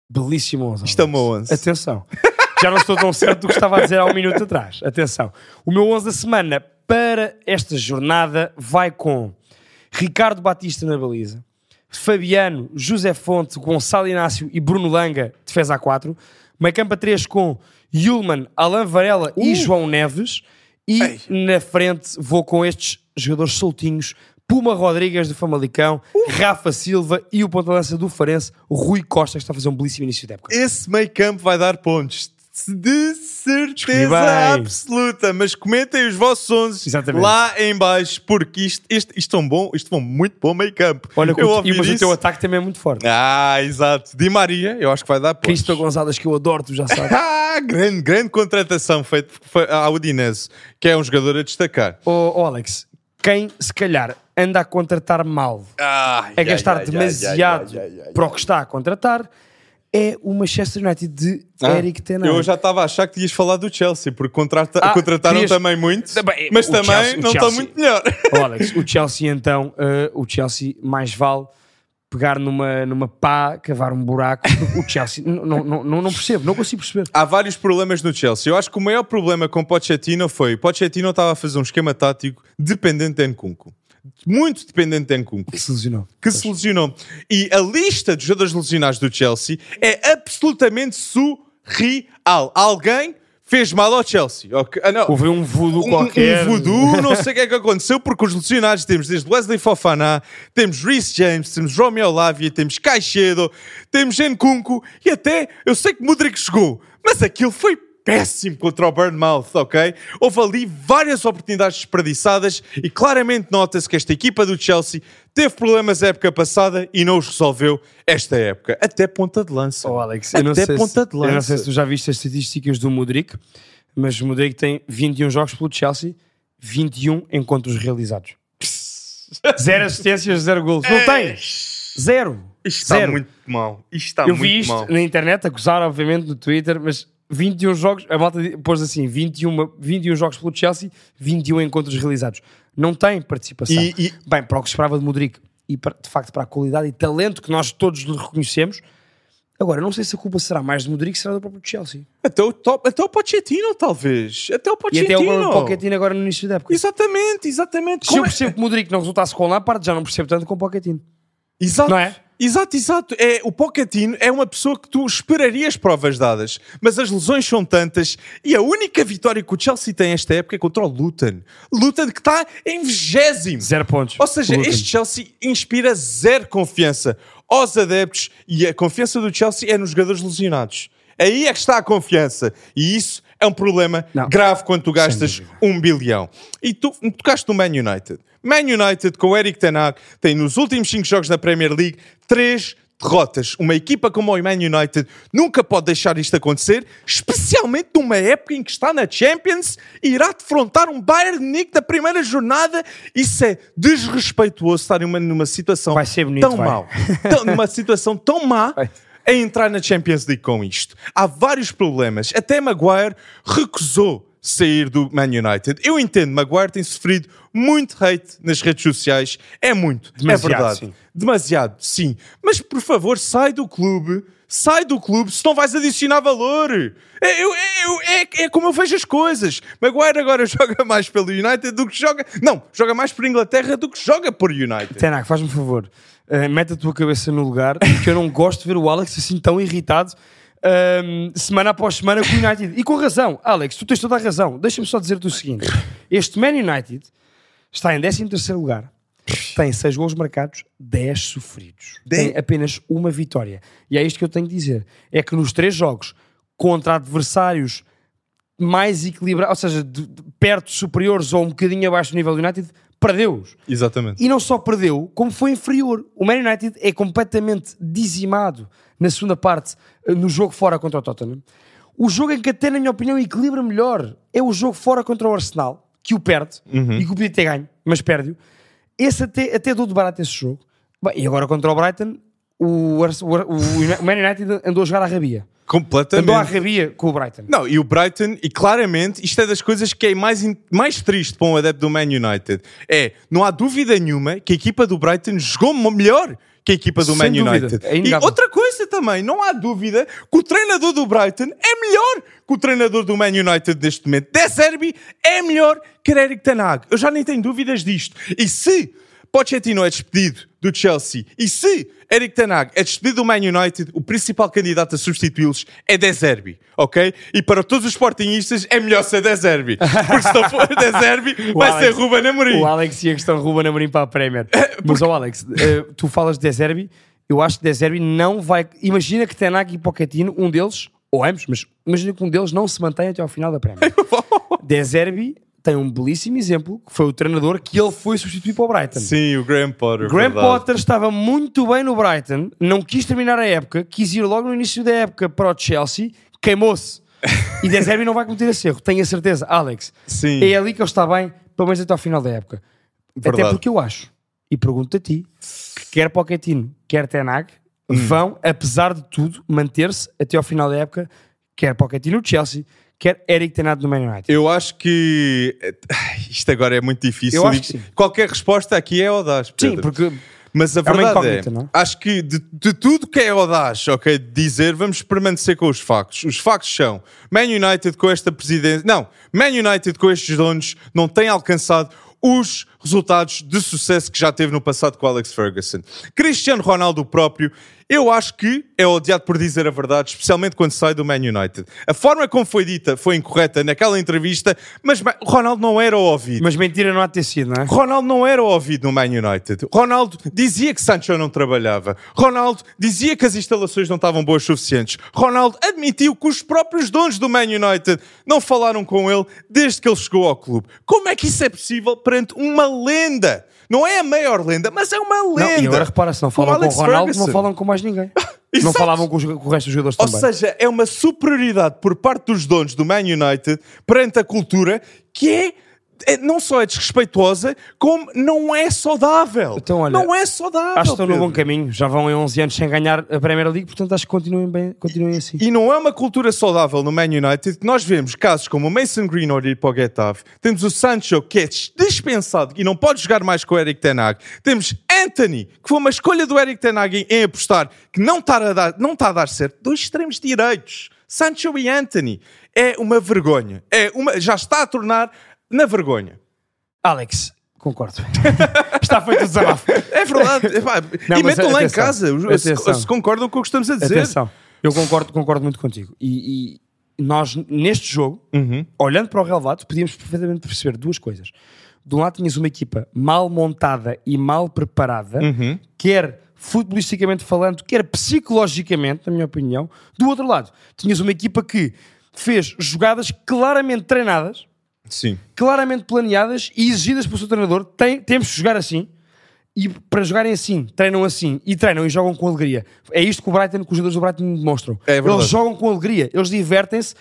Belíssimo 11. Isto é o meu 11. Atenção. Já não estou tão certo do que estava a dizer há um minuto atrás. Atenção. O meu 11 da semana para esta jornada vai com Ricardo Batista na baliza, Fabiano, José Fonte, Gonçalo Inácio e Bruno Langa, defesa a 4. Meio campo a 3 com Yulman, Alain Varela e João Neves. E Ei. na frente vou com estes jogadores soltinhos. Puma Rodrigues do Famalicão, Rafa Silva e o ponta-lança do Farense, Rui Costa, que está a fazer um belíssimo início de época. Esse meio campo vai dar pontos. De certeza absoluta. Mas comentem os vossos 11 Exatamente. lá em baixo, porque isto, isto, isto é um bom, isto é um muito bom meio campo. Olha, que eu o- ouvi e, mas o isso. teu ataque também é muito forte. Ah, exato. Di Maria, eu acho que vai dar pontos. Cristo Gonzalez, que eu adoro, tu já sabes. Ah, grande, grande contratação feita à Udinese, que é um jogador a destacar. Ô oh, Alex, quem se calhar anda a contratar mal, Ah, a gastar demasiado para o que está a contratar, é o Manchester United de Eric Ten Hag. Ah, Eu já estava a achar que ias falar do Chelsea, porque contrata- Ah, contrataram querias- também muito, Também, mas também Chelsea- não estão muito melhor. Ô, Alex, o Chelsea então, eh, o Chelsea mais vale pegar numa, numa pá, cavar um buraco, o Chelsea, não, não, não, não percebo, não consigo perceber. Há vários problemas no Chelsea. Eu acho que o maior problema com Pochettino foi Pochettino estava a fazer um esquema tático dependente de Nkunku. Muito dependente de Nkunku. Que se lesionou. Que se lesionou. E a lista de jogadores lesionados do Chelsea é absolutamente surreal. Alguém fez mal ao Chelsea. ok? Ah, não. Houve um voodoo Um, qualquer. um voodoo, não sei o que é que aconteceu, porque os lesionados temos desde Wesley Fofana, temos Reece James, temos Romeo Lavia, temos Caicedo, temos Nkunku e até, eu sei que Mudrik chegou, mas aquilo foi péssimo contra o Bournemouth, ok? Houve ali várias oportunidades desperdiçadas e claramente nota-se que esta equipa do Chelsea teve problemas a época passada e não os resolveu esta época. Até ponta de lança. Oh, Alex, eu não, Até sei ponta se, de eu não lança. sei se tu já viste as estatísticas do Mudrik, mas o Mudrik tem 21 jogos pelo Chelsea, 21 encontros realizados. Zero assistências, zero golos. Não tem! Zero! Isto está Zero. muito mal. Isto está Eu muito vi isto mal. na internet, a gozar, obviamente, no Twitter, mas 21 jogos, a malta pôs assim: 21, 21 jogos pelo Chelsea, 21 encontros realizados. Não tem participação. E- e- Bem, para o que esperava de Mudrik e para- de facto para a qualidade e talento que nós todos lhe reconhecemos. Agora, não sei se a culpa será mais de Mudrik, será do próprio Chelsea. Até o, top, até o Pochettino, talvez. Até o E Pochettino. até o Pochettino agora no início da época. Exatamente, exatamente. Se eu é- percebo que Mudrik não resultasse com Lampard, já não percebo tanto com o Pochettino. Exato. Não é? Exato, exato. É, o Pochettino é uma pessoa que tu esperarias provas dadas, mas as lesões são tantas e a única vitória que o Chelsea tem esta época é contra o Luton. Luton que está em vigésimo. Zero pontos. Ou seja, Luton. este Chelsea inspira zero confiança aos adeptos e a confiança do Chelsea é nos jogadores lesionados. Aí é que está a confiança. E isso é um problema Não. grave quando tu gastas um bilhão. E tu tocaste no Man United. Man United com o Eric Ten Hag tem nos últimos cinco jogos da Premier League três derrotas. Uma equipa como o Man United nunca pode deixar isto acontecer, especialmente numa época em que está na Champions e irá defrontar um Bayern de Munique da primeira jornada. Isso é desrespeituoso estar numa, numa situação bonito, tão vai. mal, tão- numa situação tão má Vai. A entrar na Champions League com isto. Há vários problemas. Até Maguire recusou sair do Man United. Eu entendo, Maguire tem sofrido muito hate nas redes sociais. É muito, Demasiado, é verdade. sim. Demasiado, sim. Mas por favor, sai do clube. Sai do clube, se não vais adicionar valor. É, eu- eu- é- é como eu vejo as coisas. Maguire agora joga mais pelo United do que joga. Não, joga mais por Inglaterra do que joga por United. Tenak, faz-me um favor, uh, mete a tua cabeça no lugar, porque eu não gosto de ver o Alex assim tão irritado um, semana após semana com o United. E com razão, Alex, tu tens toda a razão. Deixa-me só dizer-te o seguinte: este Man United está em 13 lugar, tem 6 gols marcados, 10 sofridos, Dez? tem apenas uma vitória. E é isto que eu tenho de dizer: é que nos três jogos contra adversários mais equilibrados, ou seja, de- de- perto superiores ou um bocadinho abaixo do nível do United, perdeu-os. Exatamente. E não só perdeu, como foi inferior. O Man United é completamente dizimado na segunda parte, eh, no jogo fora contra o Tottenham. O jogo em que até, na minha opinião, equilibra melhor é o jogo fora contra o Arsenal, que o perde, e que o podia ter ganho, mas perde-o. Esse até, até dou de barato esse jogo. Bem, e agora contra o Brighton, o, o, Man United andou a jogar à rabia. Completamente. Andou à rabia com o Brighton. Não, e o Brighton, e claramente, isto é das coisas que é mais, mais triste para um adepto do Man United. É, não há dúvida nenhuma que a equipa do Brighton jogou melhor que a equipa do Sem Man dúvida, United. é e outra coisa também, não há dúvida que o treinador do Brighton é melhor que o treinador do Man United neste momento. De Zerbi é melhor que Eric Ten Hag. Eu já nem tenho dúvidas disto. E se Pochettino é despedido do Chelsea e se Eric Ten Hag é despedido do Man United, o principal candidato a substituí-los é De Zerbi, ok? E para todos os sportingistas é melhor ser De Zerbi. Porque se não for De Zerbi, vai Alex- ser Ruben Amorim. O Alex e a questão Ruben Amorim para a Premier. Mas, ó Alex, eh, tu falas de De Zerbi, eu acho que De Zerbi não vai... Imagina que Tenag e Pochettino, um deles, ou ambos, mas imagina que um deles não se mantém até ao final da Premier. De Zerbi tem um belíssimo exemplo, que foi o treinador que ele foi substituir para o Brighton. Sim, o Graham Potter. Graham verdade. Potter estava muito bem no Brighton, não quis terminar a época, quis ir logo no início da época para o Chelsea, queimou-se. E De Zerbi não vai cometer esse erro, tenho a certeza. Alex, Sim. é ali que ele está bem, pelo menos até ao final da época. Até Verdade. porque eu acho, e pergunto a ti, que quer Pochettino, quer Tenag, Hum. vão, apesar de tudo, manter-se até ao final da época, quer Pochettino no Chelsea, quer Eric Tenag no Man United. Eu acho que ai, isto agora é muito difícil. Eu acho que sim. Qualquer resposta aqui é audaz. Sim, Pedro. porque Mas a uma verdade é, é? acho que de, de tudo que é audaz, ok, de dizer, vamos permanecer com os factos. Os factos são, Man United com esta presidência, não, Man United com estes donos não tem alcançado os resultados de sucesso que já teve no passado com Alex Ferguson. Cristiano Ronaldo próprio, eu acho que é odiado por dizer a verdade, especialmente quando sai do Man United. A forma como foi dita foi incorreta naquela entrevista, mas Ma- Ronaldo não era ouvido. Mas mentira não há de ter sido, não é? Ronaldo não era ouvido no Man United. Ronaldo dizia que Sancho não trabalhava. Ronaldo dizia que as instalações não estavam boas suficientes. Ronaldo admitiu que os próprios donos do Man United não falaram com ele desde que ele chegou ao clube. Como é que isso é possível perante uma lenda? Não é a maior lenda, mas é uma lenda. Não, e agora repara, se não falam com o Alex Ronaldo, Ferguson. não falam com mais ninguém. não falavam com, os- com o resto dos jogadores Ou também. seja, é uma superioridade por parte dos donos do Man United perante a cultura que é, é- não só é desrespeituosa, como não é saudável. Então, olha, não é saudável. acho que estão no bom caminho. Já vão em 11 anos sem ganhar a Premier League, portanto acho que continuem, bem, continuem assim. E não é uma cultura saudável no Man United que nós vemos casos como o Mason Greenwood ir para o Getafe. Temos o Sancho, que é dispensado e não pode jogar mais com o Eric Ten Hag. Temos Anthony, que foi uma escolha do Eric Ten Hag em, em apostar, que não está a dar, não está a dar certo. Dois extremos direitos. Sancho e Anthony. É uma vergonha. É uma, já está a tornar na vergonha. Alex, concordo. Está feito o desabafo. É verdade. Epá, Não, e mas metam lá em casa se, atenção. se concordam com o que estamos a dizer. Atenção, eu concordo, concordo muito contigo. E, e nós, neste jogo, Uhum. olhando para o relevado, podíamos perfeitamente perceber duas coisas. De um lado, tinhas uma equipa mal montada e mal preparada, Uhum. quer futebolisticamente falando, quer psicologicamente, na minha opinião. Do outro lado, tinhas uma equipa que fez jogadas claramente treinadas, Sim. claramente planeadas e exigidas pelo seu treinador. Tem, temos que jogar assim. E para jogarem assim, treinam assim e treinam e jogam com alegria. É isto que o Brighton, que os jogadores do Brighton demonstram. É verdade. eles jogam com alegria, eles divertem-se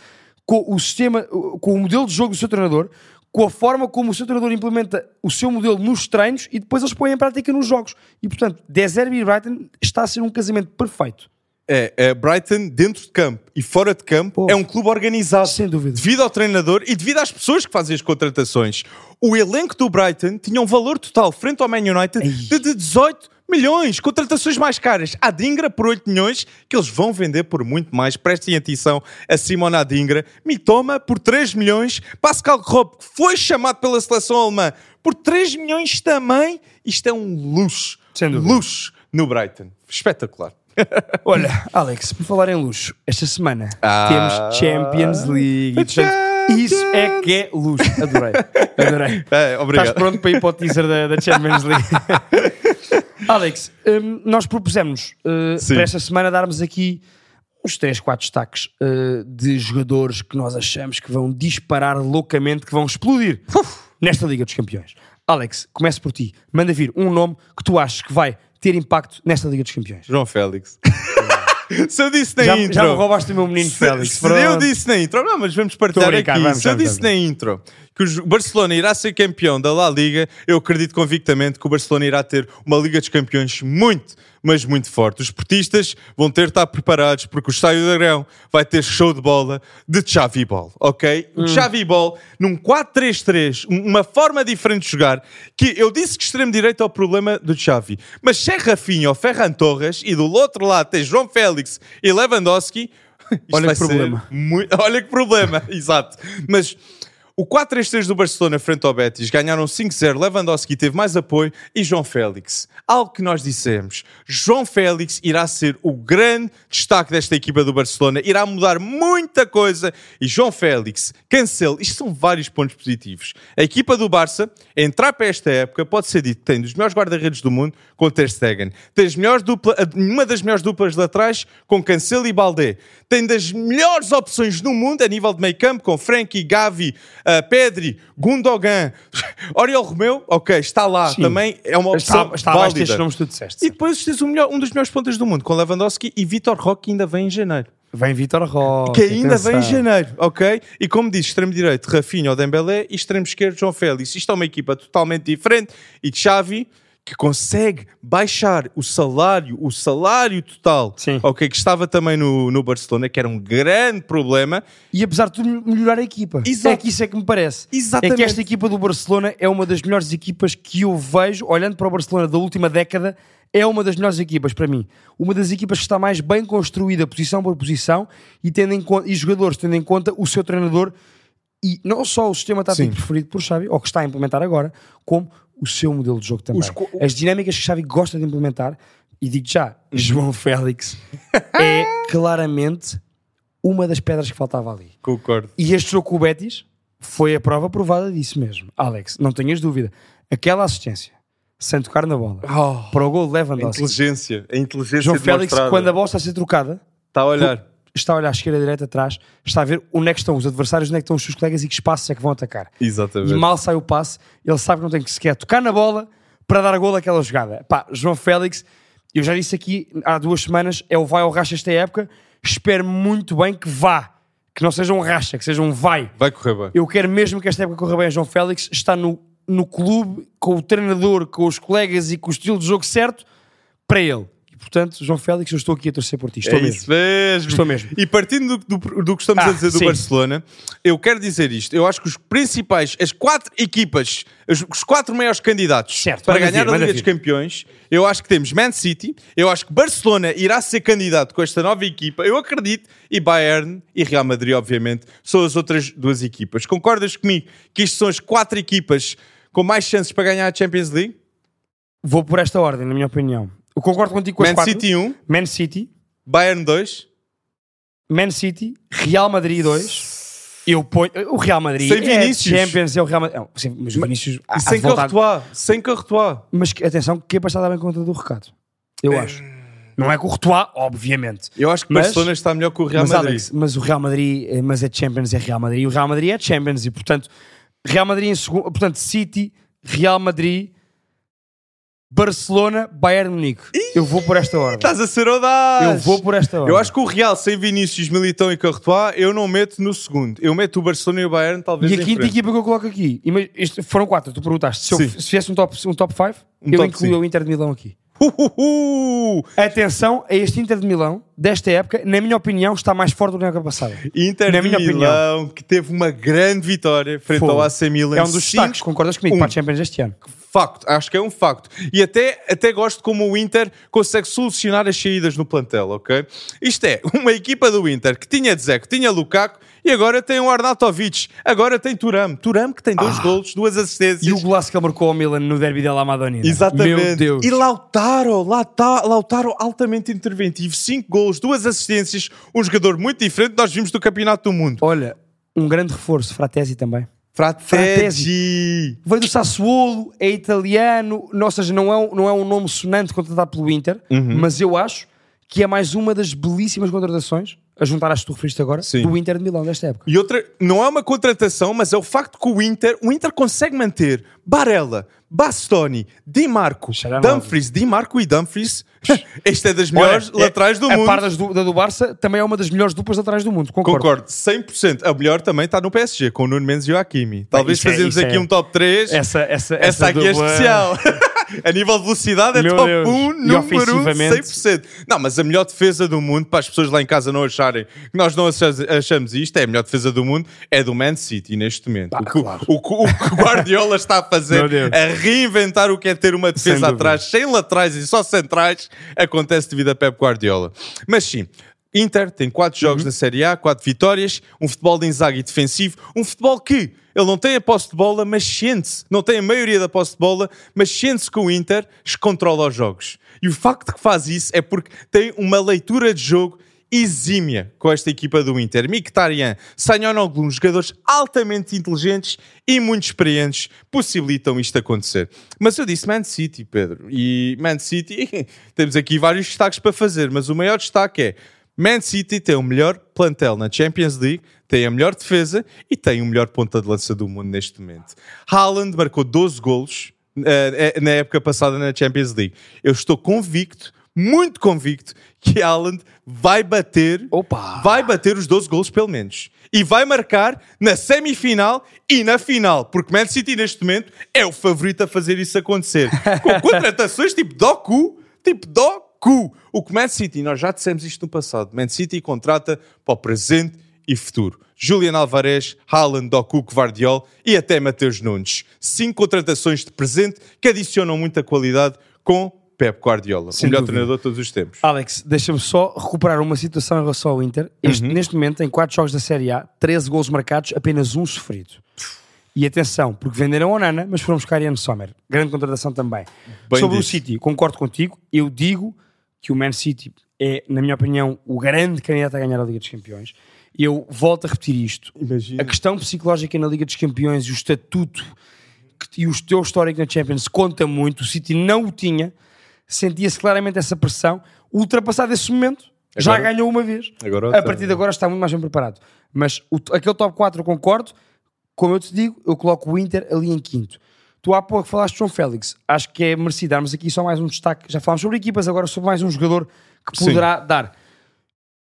com o sistema, com o modelo de jogo do seu treinador, com a forma como o seu treinador implementa o seu modelo nos treinos e depois eles põem em prática nos jogos. E portanto, De Zerbi e Brighton está a ser um casamento perfeito. É, é, Brighton, dentro de campo e fora de campo, Pô. é um clube organizado. Sem dúvida. Devido ao treinador e devido às pessoas que fazem as contratações. O elenco do Brighton tinha um valor total frente ao Man United Ei. de, de 18 milhões. Contratações mais caras. A Dingra por 8 milhões, que eles vão vender por muito mais. Prestem atenção a Simona Adingra. Mitoma por 3 milhões. Pascal Gropp, que foi chamado pela seleção alemã, por 3 milhões também. Isto é um luxo. Sem dúvida. Luxo no Brighton. Espetacular. Olha, Alex, por falar em luxo, esta semana Ah. temos Champions League. Isso é que é luxo. Adorei. Adorei. É, obrigado. Estás pronto para ir para o teaser da, da Champions League? Alex, hum, nós propusemos uh, para esta semana darmos aqui uns 3, 4 destaques uh, de jogadores que nós achamos que vão disparar loucamente, que vão explodir nesta Liga dos Campeões. Alex, começo por ti. Manda vir um nome que tu achas que vai ter impacto nesta Liga dos Campeões. João Félix. Se eu disse na Já, intro. já me roubaste o meu menino se, Félix. se eu pronto. disse na intro, não, mas vamos partilhar brincar, aqui. vamos, se eu vamos, disse vamos. na intro que o Barcelona irá ser campeão da La Liga, eu acredito convictamente que o Barcelona irá ter uma Liga dos Campeões muito, mas muito forte. Os portistas vão ter de estar preparados porque o Estádio do Dragão vai ter show de bola de Xavi Ball, ok? Hum. O Xavi Ball num 4-3-3, um- uma forma diferente de jogar, que eu disse que extremo-direito é o problema do Xavi, mas se é Rafinha ou Ferran Torres e do outro lado tem João Félix e Lewandowski, isto Olha que problema. muito- Olha que problema, exato. Mas o 4-3-3 do Barcelona frente ao Betis ganharam 5-0. Lewandowski teve mais apoio e João Félix. Algo que nós dissemos: João Félix irá ser o grande destaque desta equipa do Barcelona, irá mudar muita coisa. E João Félix, Cancelo, isto são vários pontos positivos. A equipa do Barça, entrar para esta época, pode ser dito que tem dos melhores guarda-redes do mundo com Ter Stegen. Tem dupla, uma das melhores duplas laterais com Cancelo e Baldé. Tem das melhores opções no mundo a nível de meio campo com Frankie, Gavi, uh, Pedri, Gundogan, Oriol Romeu, ok, está lá. Sim. Também é uma opção Está, está válida. destes nomes tu disseste. E depois tens o melhor- um dos melhores pontas do mundo com Lewandowski e Vitor Roque que ainda vem em janeiro. Vem Vitor Roque. Que ainda vem em atenção. janeiro, ok? E como disse, extremo direito, Rafinha ou Dembélé e extremo esquerdo, João Félix. Isto é uma equipa totalmente diferente e Xavi que consegue baixar o salário, o salário total, Sim. ok, que estava também no, no Barcelona, que era um grande problema. E apesar de tudo, melhorar a equipa. Exato. É que isso é que me parece. Exatamente. É que esta equipa do Barcelona é uma das melhores equipas que eu vejo, olhando para o Barcelona da última década, é uma das melhores equipas para mim. Uma das equipas que está mais bem construída, posição por posição, e, tendo em conta, e jogadores tendo em conta o seu treinador e não só o sistema tático Sim. preferido por Xavi, ou que está a implementar agora, como o seu modelo de jogo também. Co- As dinâmicas que Xavi gosta de implementar, e digo já, João Félix é claramente uma das pedras que faltava ali. Concordo. E este jogo com o Betis foi a prova provada disso mesmo. Alex, não tenhas dúvida. Aquela assistência, sem tocar na bola, Oh, para o gol de a Lewandowski. inteligência, a inteligência João Félix, quando a bola está a ser trocada, Está a olhar. Está a olhar à esquerda, à direita, atrás, está a ver onde é que estão os adversários, onde é que estão os seus colegas e que espaços é que vão atacar. Exatamente. E mal sai o passe, ele sabe que não tem que sequer tocar na bola para dar gol àquela jogada. Pá, João Félix, eu já disse aqui há duas semanas, é o vai ou racha esta época. Espero muito bem que vá. Que não seja um racha, que seja um vai. Vai correr bem. Eu quero mesmo que esta época corra bem a João Félix. Está no, no clube, com o treinador, com os colegas e com o estilo de jogo certo para ele. E portanto, João Félix, eu estou aqui a torcer por ti. Estou é mesmo. isso mesmo. Estou mesmo. E partindo do, do- do que estamos Ah, a dizer do sim. Barcelona, eu quero dizer isto. Eu acho que os principais, as quatro equipas, os, os quatro maiores candidatos Certo, para ganhar vir, a Liga dos. Campeões, eu acho que temos Man City, eu acho que Barcelona irá ser candidato com esta nova equipa, eu acredito, e Bayern e Real Madrid, obviamente, são as outras duas equipas. Concordas comigo que isto são as quatro equipas com mais chances para ganhar a Champions League? Vou por esta ordem, na minha opinião. Eu concordo contigo com as Man quatro. City 1, Man City, Bayern 2, Man City, Real Madrid 2. Eu ponho. O Real Madrid Sem é Vinícius. Champions, é o Real Madrid. Não, sim, mas o Vinícius. há- há sem Courtois, sem Courtois. Mas atenção, que é para estar a dar bem conta do recado. Eu acho. Não é Courtois, obviamente. Eu acho que Mas- Barcelona está melhor que o Real mas, Madrid. Alex, mas o Real Madrid, eh, mas é Champions, é Real Madrid. E o Real Madrid é Champions. E portanto, Real Madrid em segundo. Portanto, City, Real Madrid, Barcelona, Bayern Munique. Eu vou por esta ordem. Estás a ser audaz. Eu vou por esta ordem. Eu acho que o Real sem Vinícius, Militão e Courtois, eu não meto no segundo. Eu meto o Barcelona e o Bayern talvez E a quinta equipa que eu coloco aqui, foram quatro, tu perguntaste. Se, eu, se fizesse um top 5, um top five, Um eu top incluí o Inter de Milão aqui. Uh, uh, uh. Atenção a este Inter de Milão, desta época, na minha opinião, está mais forte do que na época passada. Inter Na de minha Milão, que teve uma grande vitória frente Fogo. ao AC Milan. É um dos Cinco- destaques, concordas comigo, um. para a Champions este ano. Facto, acho que é um facto. E até, até gosto como o Inter consegue solucionar as saídas no plantel, ok? Isto é, uma equipa do Inter que tinha Dzeko, tinha Lukaku e agora tem o Arnautovic, agora tem Turam. Turam que tem dois golos, duas assistências. E o golaço que ele marcou ao Milan no derby della Madonnina. Exatamente. Meu Deus. E Lautaro, Lauta- Lautaro altamente interventivo, 5 gols, duas assistências, um jogador muito diferente nós vimos do Campeonato do Mundo. Olha, um grande reforço, Fratesi também. Fratesi. Veio do Sassuolo, é italiano, ou seja, não é, um- não é um nome sonante contratado pelo Inter, Uhum. mas eu acho que é mais uma das belíssimas contratações, a juntar às que tu referiste agora, Sim. do Inter de Milão desta época. E outra, não é uma contratação, mas é o facto que o Inter, o Inter consegue manter Barella, Bastoni, Di Marco, Cheira a Dumfries, Di Marco e Dumfries. Este é das melhores Olha, laterais do a mundo. par das do, da do Barça, também é uma das melhores duplas laterais do mundo, concordo. Concordo, 100%. A melhor também está no PSG, com o Nuno Mendes e o Hakimi. Talvez é- fazemos isso aqui é- um top 3. Essa, essa, Essa aqui é dupla- especial. a nível de velocidade é Meu top Deus. 1, E número 1, ofensivamente? 100%. Não, mas a melhor defesa do mundo, para as pessoas lá em casa não acharem que nós não achas- achamos isto, é a melhor defesa do mundo, é do Man City neste momento. O, que, claro. o que- o que o Guardiola está a fazer, Deus. a reinventar o que é ter uma defesa dúvida. atrás, sem laterais e só centrais, acontece devido a Pep Guardiola. Mas sim, Inter tem 4 jogos Uhum. na Série A, 4 vitórias, um futebol de Inzaghi defensivo, um futebol que ele não tem a posse de bola, mas sente-se, não tem a maioria da posse de bola, mas sente-se que o Inter controla os jogos. E o facto que faz isso é porque tem uma leitura de jogo exímia com esta equipa do Inter. Mkhitaryan, Sanhonoglu, jogadores altamente inteligentes e muito experientes possibilitam isto acontecer. Mas eu disse Man City, Pedro. E Man City, temos aqui vários destaques para fazer, mas o maior destaque é Man City tem o melhor plantel na Champions League, tem a melhor defesa e tem o melhor ponta de lança do mundo neste momento. Haaland marcou 12 golos eh, na época passada na Champions League. Eu estou convicto, muito convicto, que Haaland vai bater, Opa! vai bater os 12 golos pelo menos. E vai marcar na semifinal e na final, porque Man City neste momento é o favorito a fazer isso acontecer. Com contratações tipo Doku, tipo Doku. O que Man City, nós já dissemos isto no passado, Man City contrata para o presente e futuro. Julian Alvarez, Haaland, Doku, Guardiol e até Mateus Nunes. Cinco contratações de presente que adicionam muita qualidade com Pep Guardiola, Sem o melhor dúvida. treinador de todos os tempos. Alex, deixa-me só recuperar uma situação em relação ao Inter. Este- Uhum. Neste momento, em 4 jogos da Série A, 13 gols marcados, apenas um sofrido. E atenção, porque venderam o Nana, mas foram buscar Ian Sommer. Grande contratação também. Bem Sobre dito. o City, concordo contigo. Eu digo que o Man City é, na minha opinião, o grande candidato a ganhar a Liga dos Campeões. Eu volto a repetir isto. Imagina. A questão psicológica na Liga dos Campeões e o estatuto que- e o teu histórico na Champions conta muito. O City não o tinha. Sentia-se claramente essa pressão. Ultrapassado esse momento, já Agora- ganhou uma vez. Agora a partir de agora está muito mais bem preparado. Mas o, aquele top 4 eu concordo. Como eu te digo, eu coloco o Inter ali em quinto. Tu há pouco falaste de João Félix. Acho que é merecido darmos aqui só mais um destaque. Já falámos sobre equipas, agora sobre mais um jogador que Sim. poderá dar.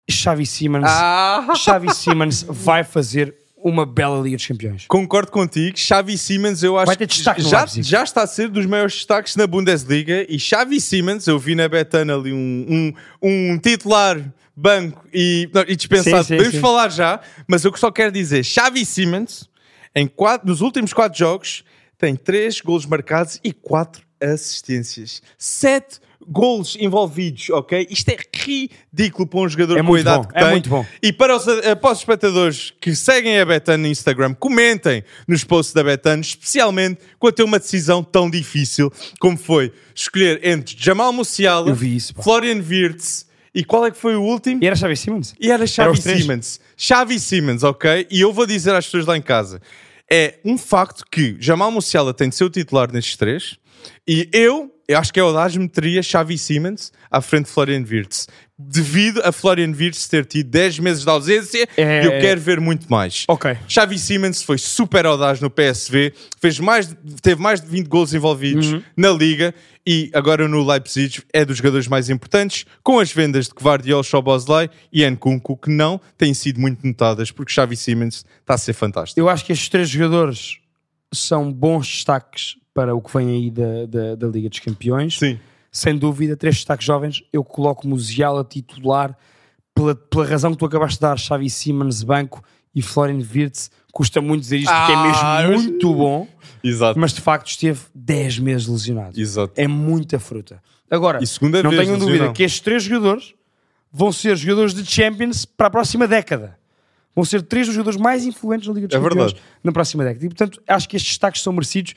Xavi Simons. Ah! Xavi Simons vai fazer uma bela Liga dos Campeões. Concordo contigo. Xavi Simons, eu acho no já, já está a ser dos maiores destaques na Bundesliga. E Xavi Simons, eu vi na Betana ali um, um, um titular banco e, não, e dispensado. Sim, sim, Podemos sim. falar já, mas eu só quero dizer: Xavi Simons, em quatro, nos últimos quatro jogos, tem três golos marcados e quatro assistências. Sete golos envolvidos, ok? Isto é ridículo para um jogador É com a idade bom, que é tem. muito bom. E para os, eh, para os espectadores que seguem a Betano no Instagram, comentem nos posts da Betano, especialmente quando tem uma decisão tão difícil como foi escolher entre Jamal Musiala, isso. Florian Wirtz e qual é que foi o último? E era Xavi Simons? E era Xavi três. Simmons. Xavi Simmons, ok? E eu vou dizer às pessoas lá em casa: é um facto que Jamal Musiala tem de ser o titular nestes três e eu, eu acho que é audaz, meteria Xavi Simmons à frente de Florian Wirtz. Devido a Florian Wirtz ter tido 10 meses de ausência, É- eu quero ver muito mais. Ok. Xavi Simmons foi super audaz no PSV, fez mais, teve mais de 20 gols envolvidos Uhum. na Liga e agora no Leipzig é dos jogadores mais importantes, com as vendas de Kvardiol, Szoboszlai e Nkunku, que não têm sido muito notadas, porque Xavi Simmons está a ser fantástico. Eu acho que estes três jogadores são bons destaques para o que vem aí da, da, da Liga dos Campeões. Sim. Sem dúvida, três destaques jovens. Eu coloco Musiala titular pela, pela razão que tu acabaste de dar, Xavi Simons, banco e Florian Wirtz. Custa muito dizer isto porque Ah, é eu- mesmo muito bom, Exato. mas de facto esteve 10 meses lesionado. Exato. É muita fruta. Agora, não tenham dúvida que estes três jogadores vão ser jogadores de Champions para a próxima década. Vão ser três dos jogadores mais influentes na Liga dos É Campeões verdade. na próxima década. E, portanto, acho que estes destaques são merecidos.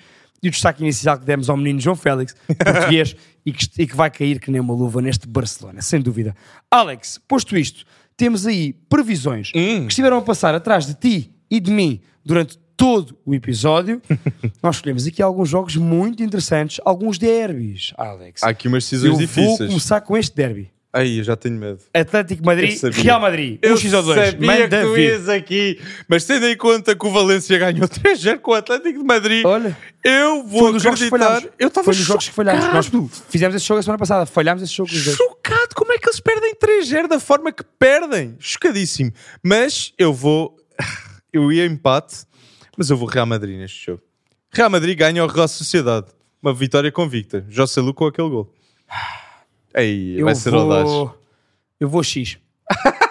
E o destaque inicial que demos ao menino João Félix, português, e, que, e que vai cair que nem uma luva neste Barcelona, sem dúvida. Alex, posto isto, temos aí previsões Hum. que estiveram a passar atrás de ti e de mim durante todo o episódio. Nós escolhemos aqui alguns jogos muito interessantes, alguns derbys, Alex. Há aqui umas Eu decisões vou difíceis. começar com este derby. Aí, eu já tenho medo. Atlético Madrid. Real Madrid. Um Eu x ou dois. sabia Manda que tu ias aqui. Mas tendo em conta que o Valência ganhou 3-0 com o Atlético de Madrid, Olha, eu foi vou que acreditar. Eu estava Foi nos jogos que falhámos. Nós fizemos esse jogo a semana passada. Falhámos esse jogo. Chocado. Como é que eles perdem 3-0 da forma que perdem? Chocadíssimo. Mas eu vou... Eu ia empate, mas eu vou Real Madrid neste jogo. Real Madrid ganha ao Real Sociedade. Uma vitória convicta. José Lu com aquele gol. Aí, Eu vai ser audaz. vou... Eu vou X.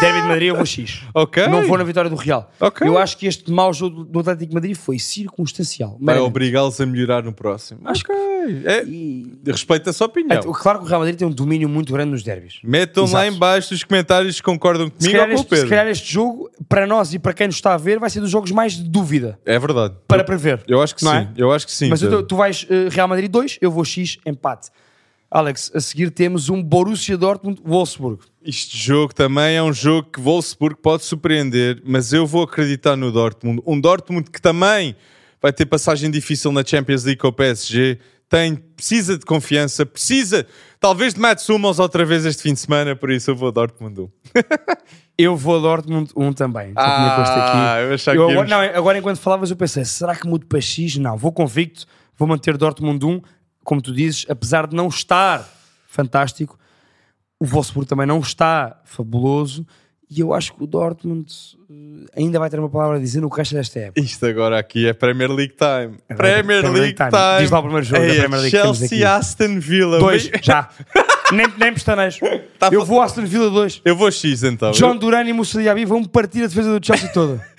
Derby de Madrid, eu vou X. Ok. Não vou na vitória do Real. Ok. Eu acho que este mau jogo do Atlético de Madrid foi circunstancial. Vai Meramente. obrigá-los a melhorar no próximo. Acho ok. É, E- respeito a sua opinião. É, Claro que o Real Madrid tem um domínio muito grande nos derbys. Metam lá Exato. em baixo os comentários se concordam Se comigo ou calhar, com o este, se calhar este jogo, para nós e para quem nos está a ver, vai ser dos jogos mais de dúvida É verdade. para eu, prever. eu acho que não sim. é? Eu acho que sim. Mas Pedro. tu vais eh, Real Madrid 2, eu vou X, empate. Alex, a seguir temos um Borussia Dortmund-Wolfsburg. Este jogo também é um jogo que Wolfsburg pode surpreender, mas eu vou acreditar no Dortmund. Um Dortmund que também vai ter passagem difícil na Champions League com o PSG. Tem, precisa de confiança, precisa talvez de Mats Hummels outra vez este fim de semana, por isso eu vou Dortmund 1. Eu vou a Dortmund 1 também. Já tinha posto aqui. Ah, eu achava Eu que agora, íamos... não, agora enquanto falavas eu pensei, será que mudo para X? Não, vou convicto, vou manter Dortmund 1, como tu dizes, apesar de não estar fantástico, o Wolfsburg também não está fabuloso e eu acho que o Dortmund eh, ainda vai ter uma palavra a dizer no resto desta época. Isto agora aqui é Premier League Time. É Premier, Premier League Time. Time. Diz lá o primeiro jogo da Ei, Premier League Chelsea. Aston Villa. Dois, já. nem, nem pestanejo. Tá eu vou Aston Villa 2. Eu vou X então. John Duran e Moussa Diaby vão partir a defesa do Chelsea toda.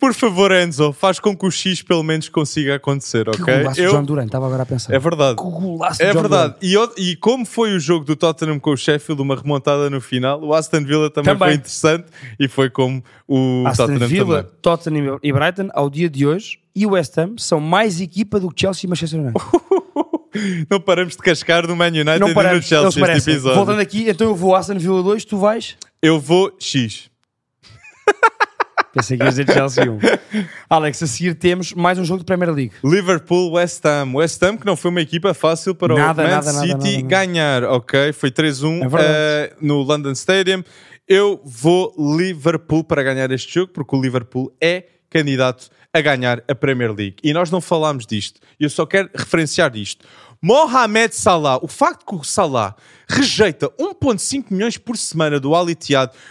Por favor, Enzo, faz com que o X pelo menos consiga acontecer, Que ok? golaço de Eu- John Duran, estava agora a pensar. É verdade. Que golaço de É John verdade. Duran. E, e como foi o jogo do Tottenham com o Sheffield, uma remontada no final, o Aston Villa também, Também. foi interessante e foi como o Aston Tottenham Villa, também. Tottenham e Brighton, ao dia de hoje, e o West Ham são mais equipa do que Chelsea e Manchester United. Não paramos de cascar no Man United não e no paramos, Chelsea este episódio. Voltando aqui, então eu vou Aston Villa 2, tu vais? Eu vou X. Pensei que ias dizer Chelsea 1. Alex, a seguir temos mais um jogo de Premier League. Liverpool, West Ham. West Ham que não foi uma equipa fácil para Nada, o Man nada, City nada, ganhar, ok? Foi 3-1 É eh, no London Stadium. Eu vou Liverpool para ganhar este jogo, porque o Liverpool é candidato a ganhar a Premier League. E nós não falámos disto. Eu só quero referenciar isto. Mohamed Salah, o facto que o Salah rejeita 1.5 milhões por semana do Al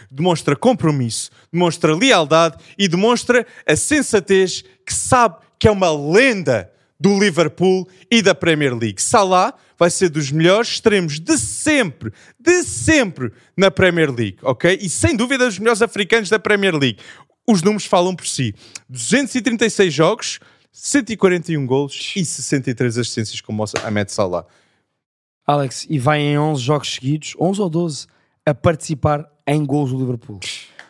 demonstra compromisso, demonstra lealdade e demonstra a sensatez que sabe que é uma lenda do Liverpool e da Premier League. Salah vai ser dos melhores extremos de sempre, de sempre na Premier League, ok? E sem dúvida dos melhores africanos da Premier League. Os números falam por si. 236 jogos, 141 golos e 63 assistências com o Mohamed Salah. Alex, e vai em 11 jogos seguidos, 11 ou 12, a participar em gols do Liverpool.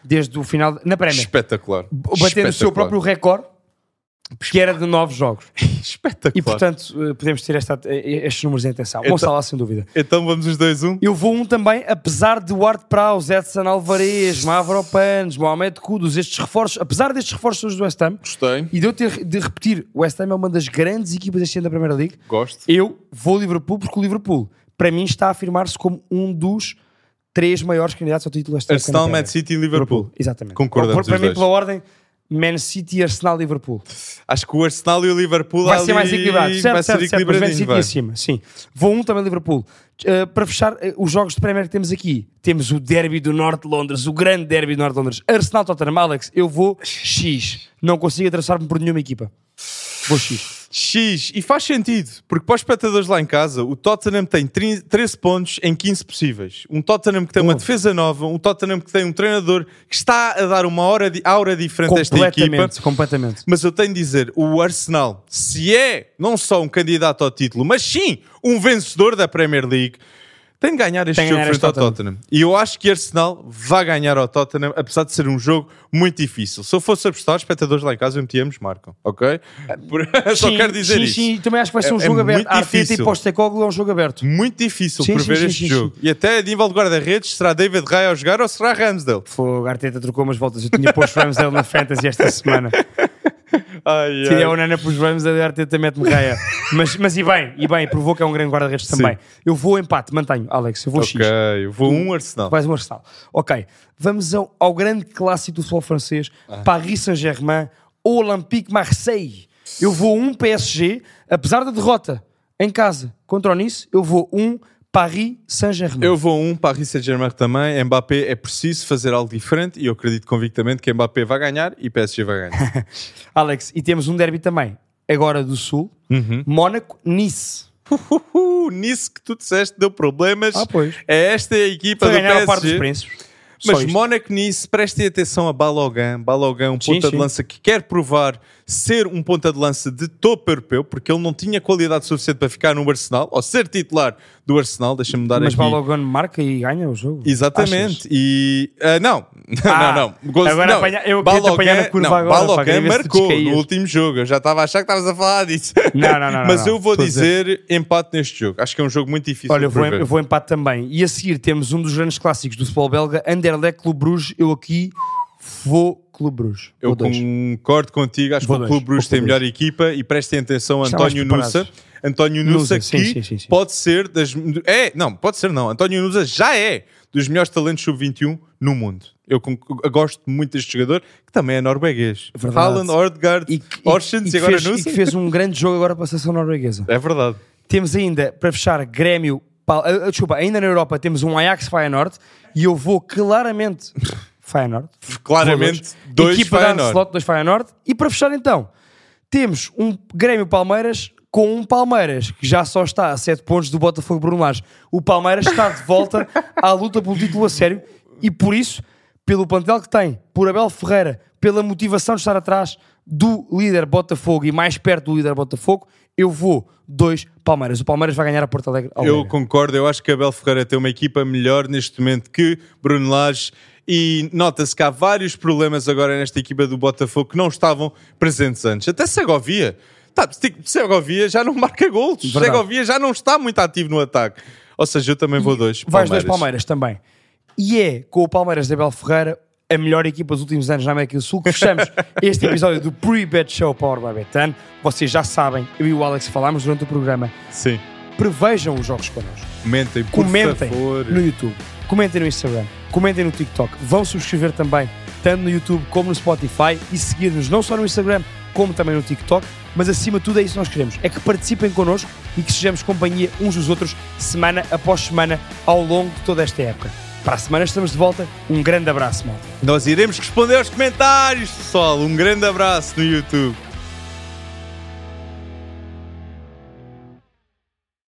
Desde o final, na Premier. Espetacular. Batendo o seu Espetacular. próprio recorde, que era de 9 jogos. Espetacular. E portanto, eh, podemos ter esta- eh, estes números em atenção. Então- Salah, sem dúvida. Então vamos os dois um? Eu vou um também, apesar de Ward Prowse, Edson Alvarez, Mavropanos, Mohamed Kudus, estes reforços, apesar destes reforços do West Ham, Gostei. e de eu ter de repetir, o West Ham é uma das grandes equipas deste ano da Primeira League, Gosto. eu vou Liverpool porque o Liverpool, para mim, está a afirmar-se como um dos três maiores candidatos ao título época Arsenal, na Man Premier. City e Liverpool. Exatamente. Concordamos Para mim, dois. pela ordem, Man City, Arsenal, Liverpool. Acho que o Arsenal e o Liverpool Vai ali ser mais equilibrado. Certo, vai ser certo, certo, mas Man City vai. acima, sim. Vou um também Liverpool. Uh, para fechar uh, os jogos de Premier que temos aqui, temos o derby do Norte de Londres, o grande derby do Norte de Londres. Arsenal Tottenham, Alex, eu vou X. Não consigo atravessar-me por nenhuma equipa. Vou X. X, e faz sentido, porque para os espectadores lá em casa, o Tottenham tem 30 13 pontos em 15 possíveis. Um Tottenham que tem uma defesa nova, um Tottenham que tem um treinador que está a dar uma hora de, aura diferente a esta equipa. Completamente, completamente. Mas eu tenho de dizer, o Arsenal, se é não só um candidato ao título, mas sim um vencedor da Premier League, tem de ganhar este Tem jogo ganhar frente ao Tottenham. E eu acho que Arsenal vai ganhar ao Tottenham, apesar de ser um jogo muito difícil. Se eu fosse apostar, os espectadores lá em casa, eu metíamos, marcam, ok? Por- só Sim, quero dizer sim, isso. Sim, também acho que vai ser um É- é jogo aberto. muito Arteta e. Postecoglou é um jogo aberto. Muito difícil Sim, prever sim, este jogo. E até a nível de guarda-redes, será David Raya a jogar ou será Ramsdale? Fogo, a Arteta trocou umas voltas. Eu tinha posto Ramsdale na Fantasy esta semana. Ai, Se ai. é o Nana para os Rams, a Arteta mete-me raia. mas, mas e bem, e bem, provou que é um grande guarda-redes também. Eu vou empate, mantenho, Alex, eu vou Ok, X. eu vou um Arsenal. Vais um Arsenal. Ok, vamos ao, ao grande clássico do futebol francês, Ah. Paris Saint-Germain, Olympique Marseille. Eu vou um PSG, apesar da derrota em casa contra o Nice, eu vou um Paris Saint-Germain. Eu vou um Paris Saint-Germain também. Mbappé é preciso fazer algo diferente e eu acredito convictamente que Mbappé vai ganhar e PSG vai ganhar. Alex, e temos um derby também, agora do Sul, Uhum. Mónaco-Nice. Nisso que tu disseste deu problemas. Ah, pois. É esta a equipa Para do ganhar PSG. a parte dos príncipes. Mas isto. Mónaco nisso, prestem atenção a Balogan. Balogan, um Sim, ponta de lança que quer provar ser um ponta de lança de topo europeu, porque ele não tinha qualidade suficiente para ficar no Arsenal, ou ser titular do Arsenal. Deixa-me dar Mas aqui. Balogun marca e ganha o jogo. Exatamente. E. ah, não. Ah, não, não. Gozo- agora não. apanha- eu queria-te apanhar na curva não, agora, tu marcou no último jogo. Eu já estava a achar que estavas a falar disso. Não, não, não, Mas não. eu vou dizer empate neste jogo. Acho que é um jogo muito difícil Olha, eu de vou, eu vou empate também. E a seguir temos um dos grandes clássicos do futebol belga, Anderlecht Clube Bruges. Eu aqui vou Clube Bruges. Eu concordo contigo, acho Vou que o Clube Bruges tem a melhor equipa e prestem atenção a António. Nusa. António Nusa, que sim, sim, sim. pode ser das. É, não, pode ser não. António Nusa já é dos melhores talentos sub-21 no mundo. Eu, eu gosto muito deste jogador, que também é norueguês. Verdade. Haaland, Ordegaard, E, que- Orsens e, que agora fez, e que fez um grande jogo agora para a seleção norueguesa. É verdade. Temos ainda, para fechar, Grêmio. Ah, desculpa, ainda na Europa temos um Ajax Feyenoord e eu vou claramente. Feyenoord. Claramente, dois Equipa de Feyenoord. Ancelotti, dois Feyenoord. E para fechar então, temos um Grêmio Palmeiras com um Palmeiras que já só está a 7 pontos do Botafogo Bruno Lage. O Palmeiras está de volta à luta pelo título a sério e por isso, pelo plantel que tem, por Abel Ferreira, pela motivação de estar atrás do líder Botafogo e mais perto do líder Botafogo, eu vou dois Palmeiras. O Palmeiras vai ganhar a Porto Alegre. ao Eu concordo, eu acho que Abel Ferreira tem uma equipa melhor neste momento que Bruno e nota-se que há vários problemas agora nesta equipa do Botafogo que não estavam presentes antes. Até Segovia. Tá, Segovia já não marca. Verdade. Segovia já não está muito ativo no ataque. Ou seja, eu também vou dois. Vais dois Palmeiras também. E é com o Palmeiras de Abel Ferreira a melhor equipa dos últimos anos na América do Sul que fechamos este episódio do Pre-Bet Show Power by Betan. Vocês já sabem, eu e o Alex falámos durante o programa. Sim. Prevejam os jogos connosco. Comentem, por Comentem favor. no YouTube, comentem no Instagram, comentem no TikTok. Vão subscrever também, tanto no YouTube como no Spotify e seguir-nos não só no Instagram como também no TikTok. Mas acima de tudo é isso que nós queremos: é que participem connosco e que sejamos companhia uns dos outros semana após semana ao longo de toda esta época. Para a semana estamos de volta. Um grande abraço, malta. Nós iremos responder aos comentários, pessoal. Um grande abraço no YouTube.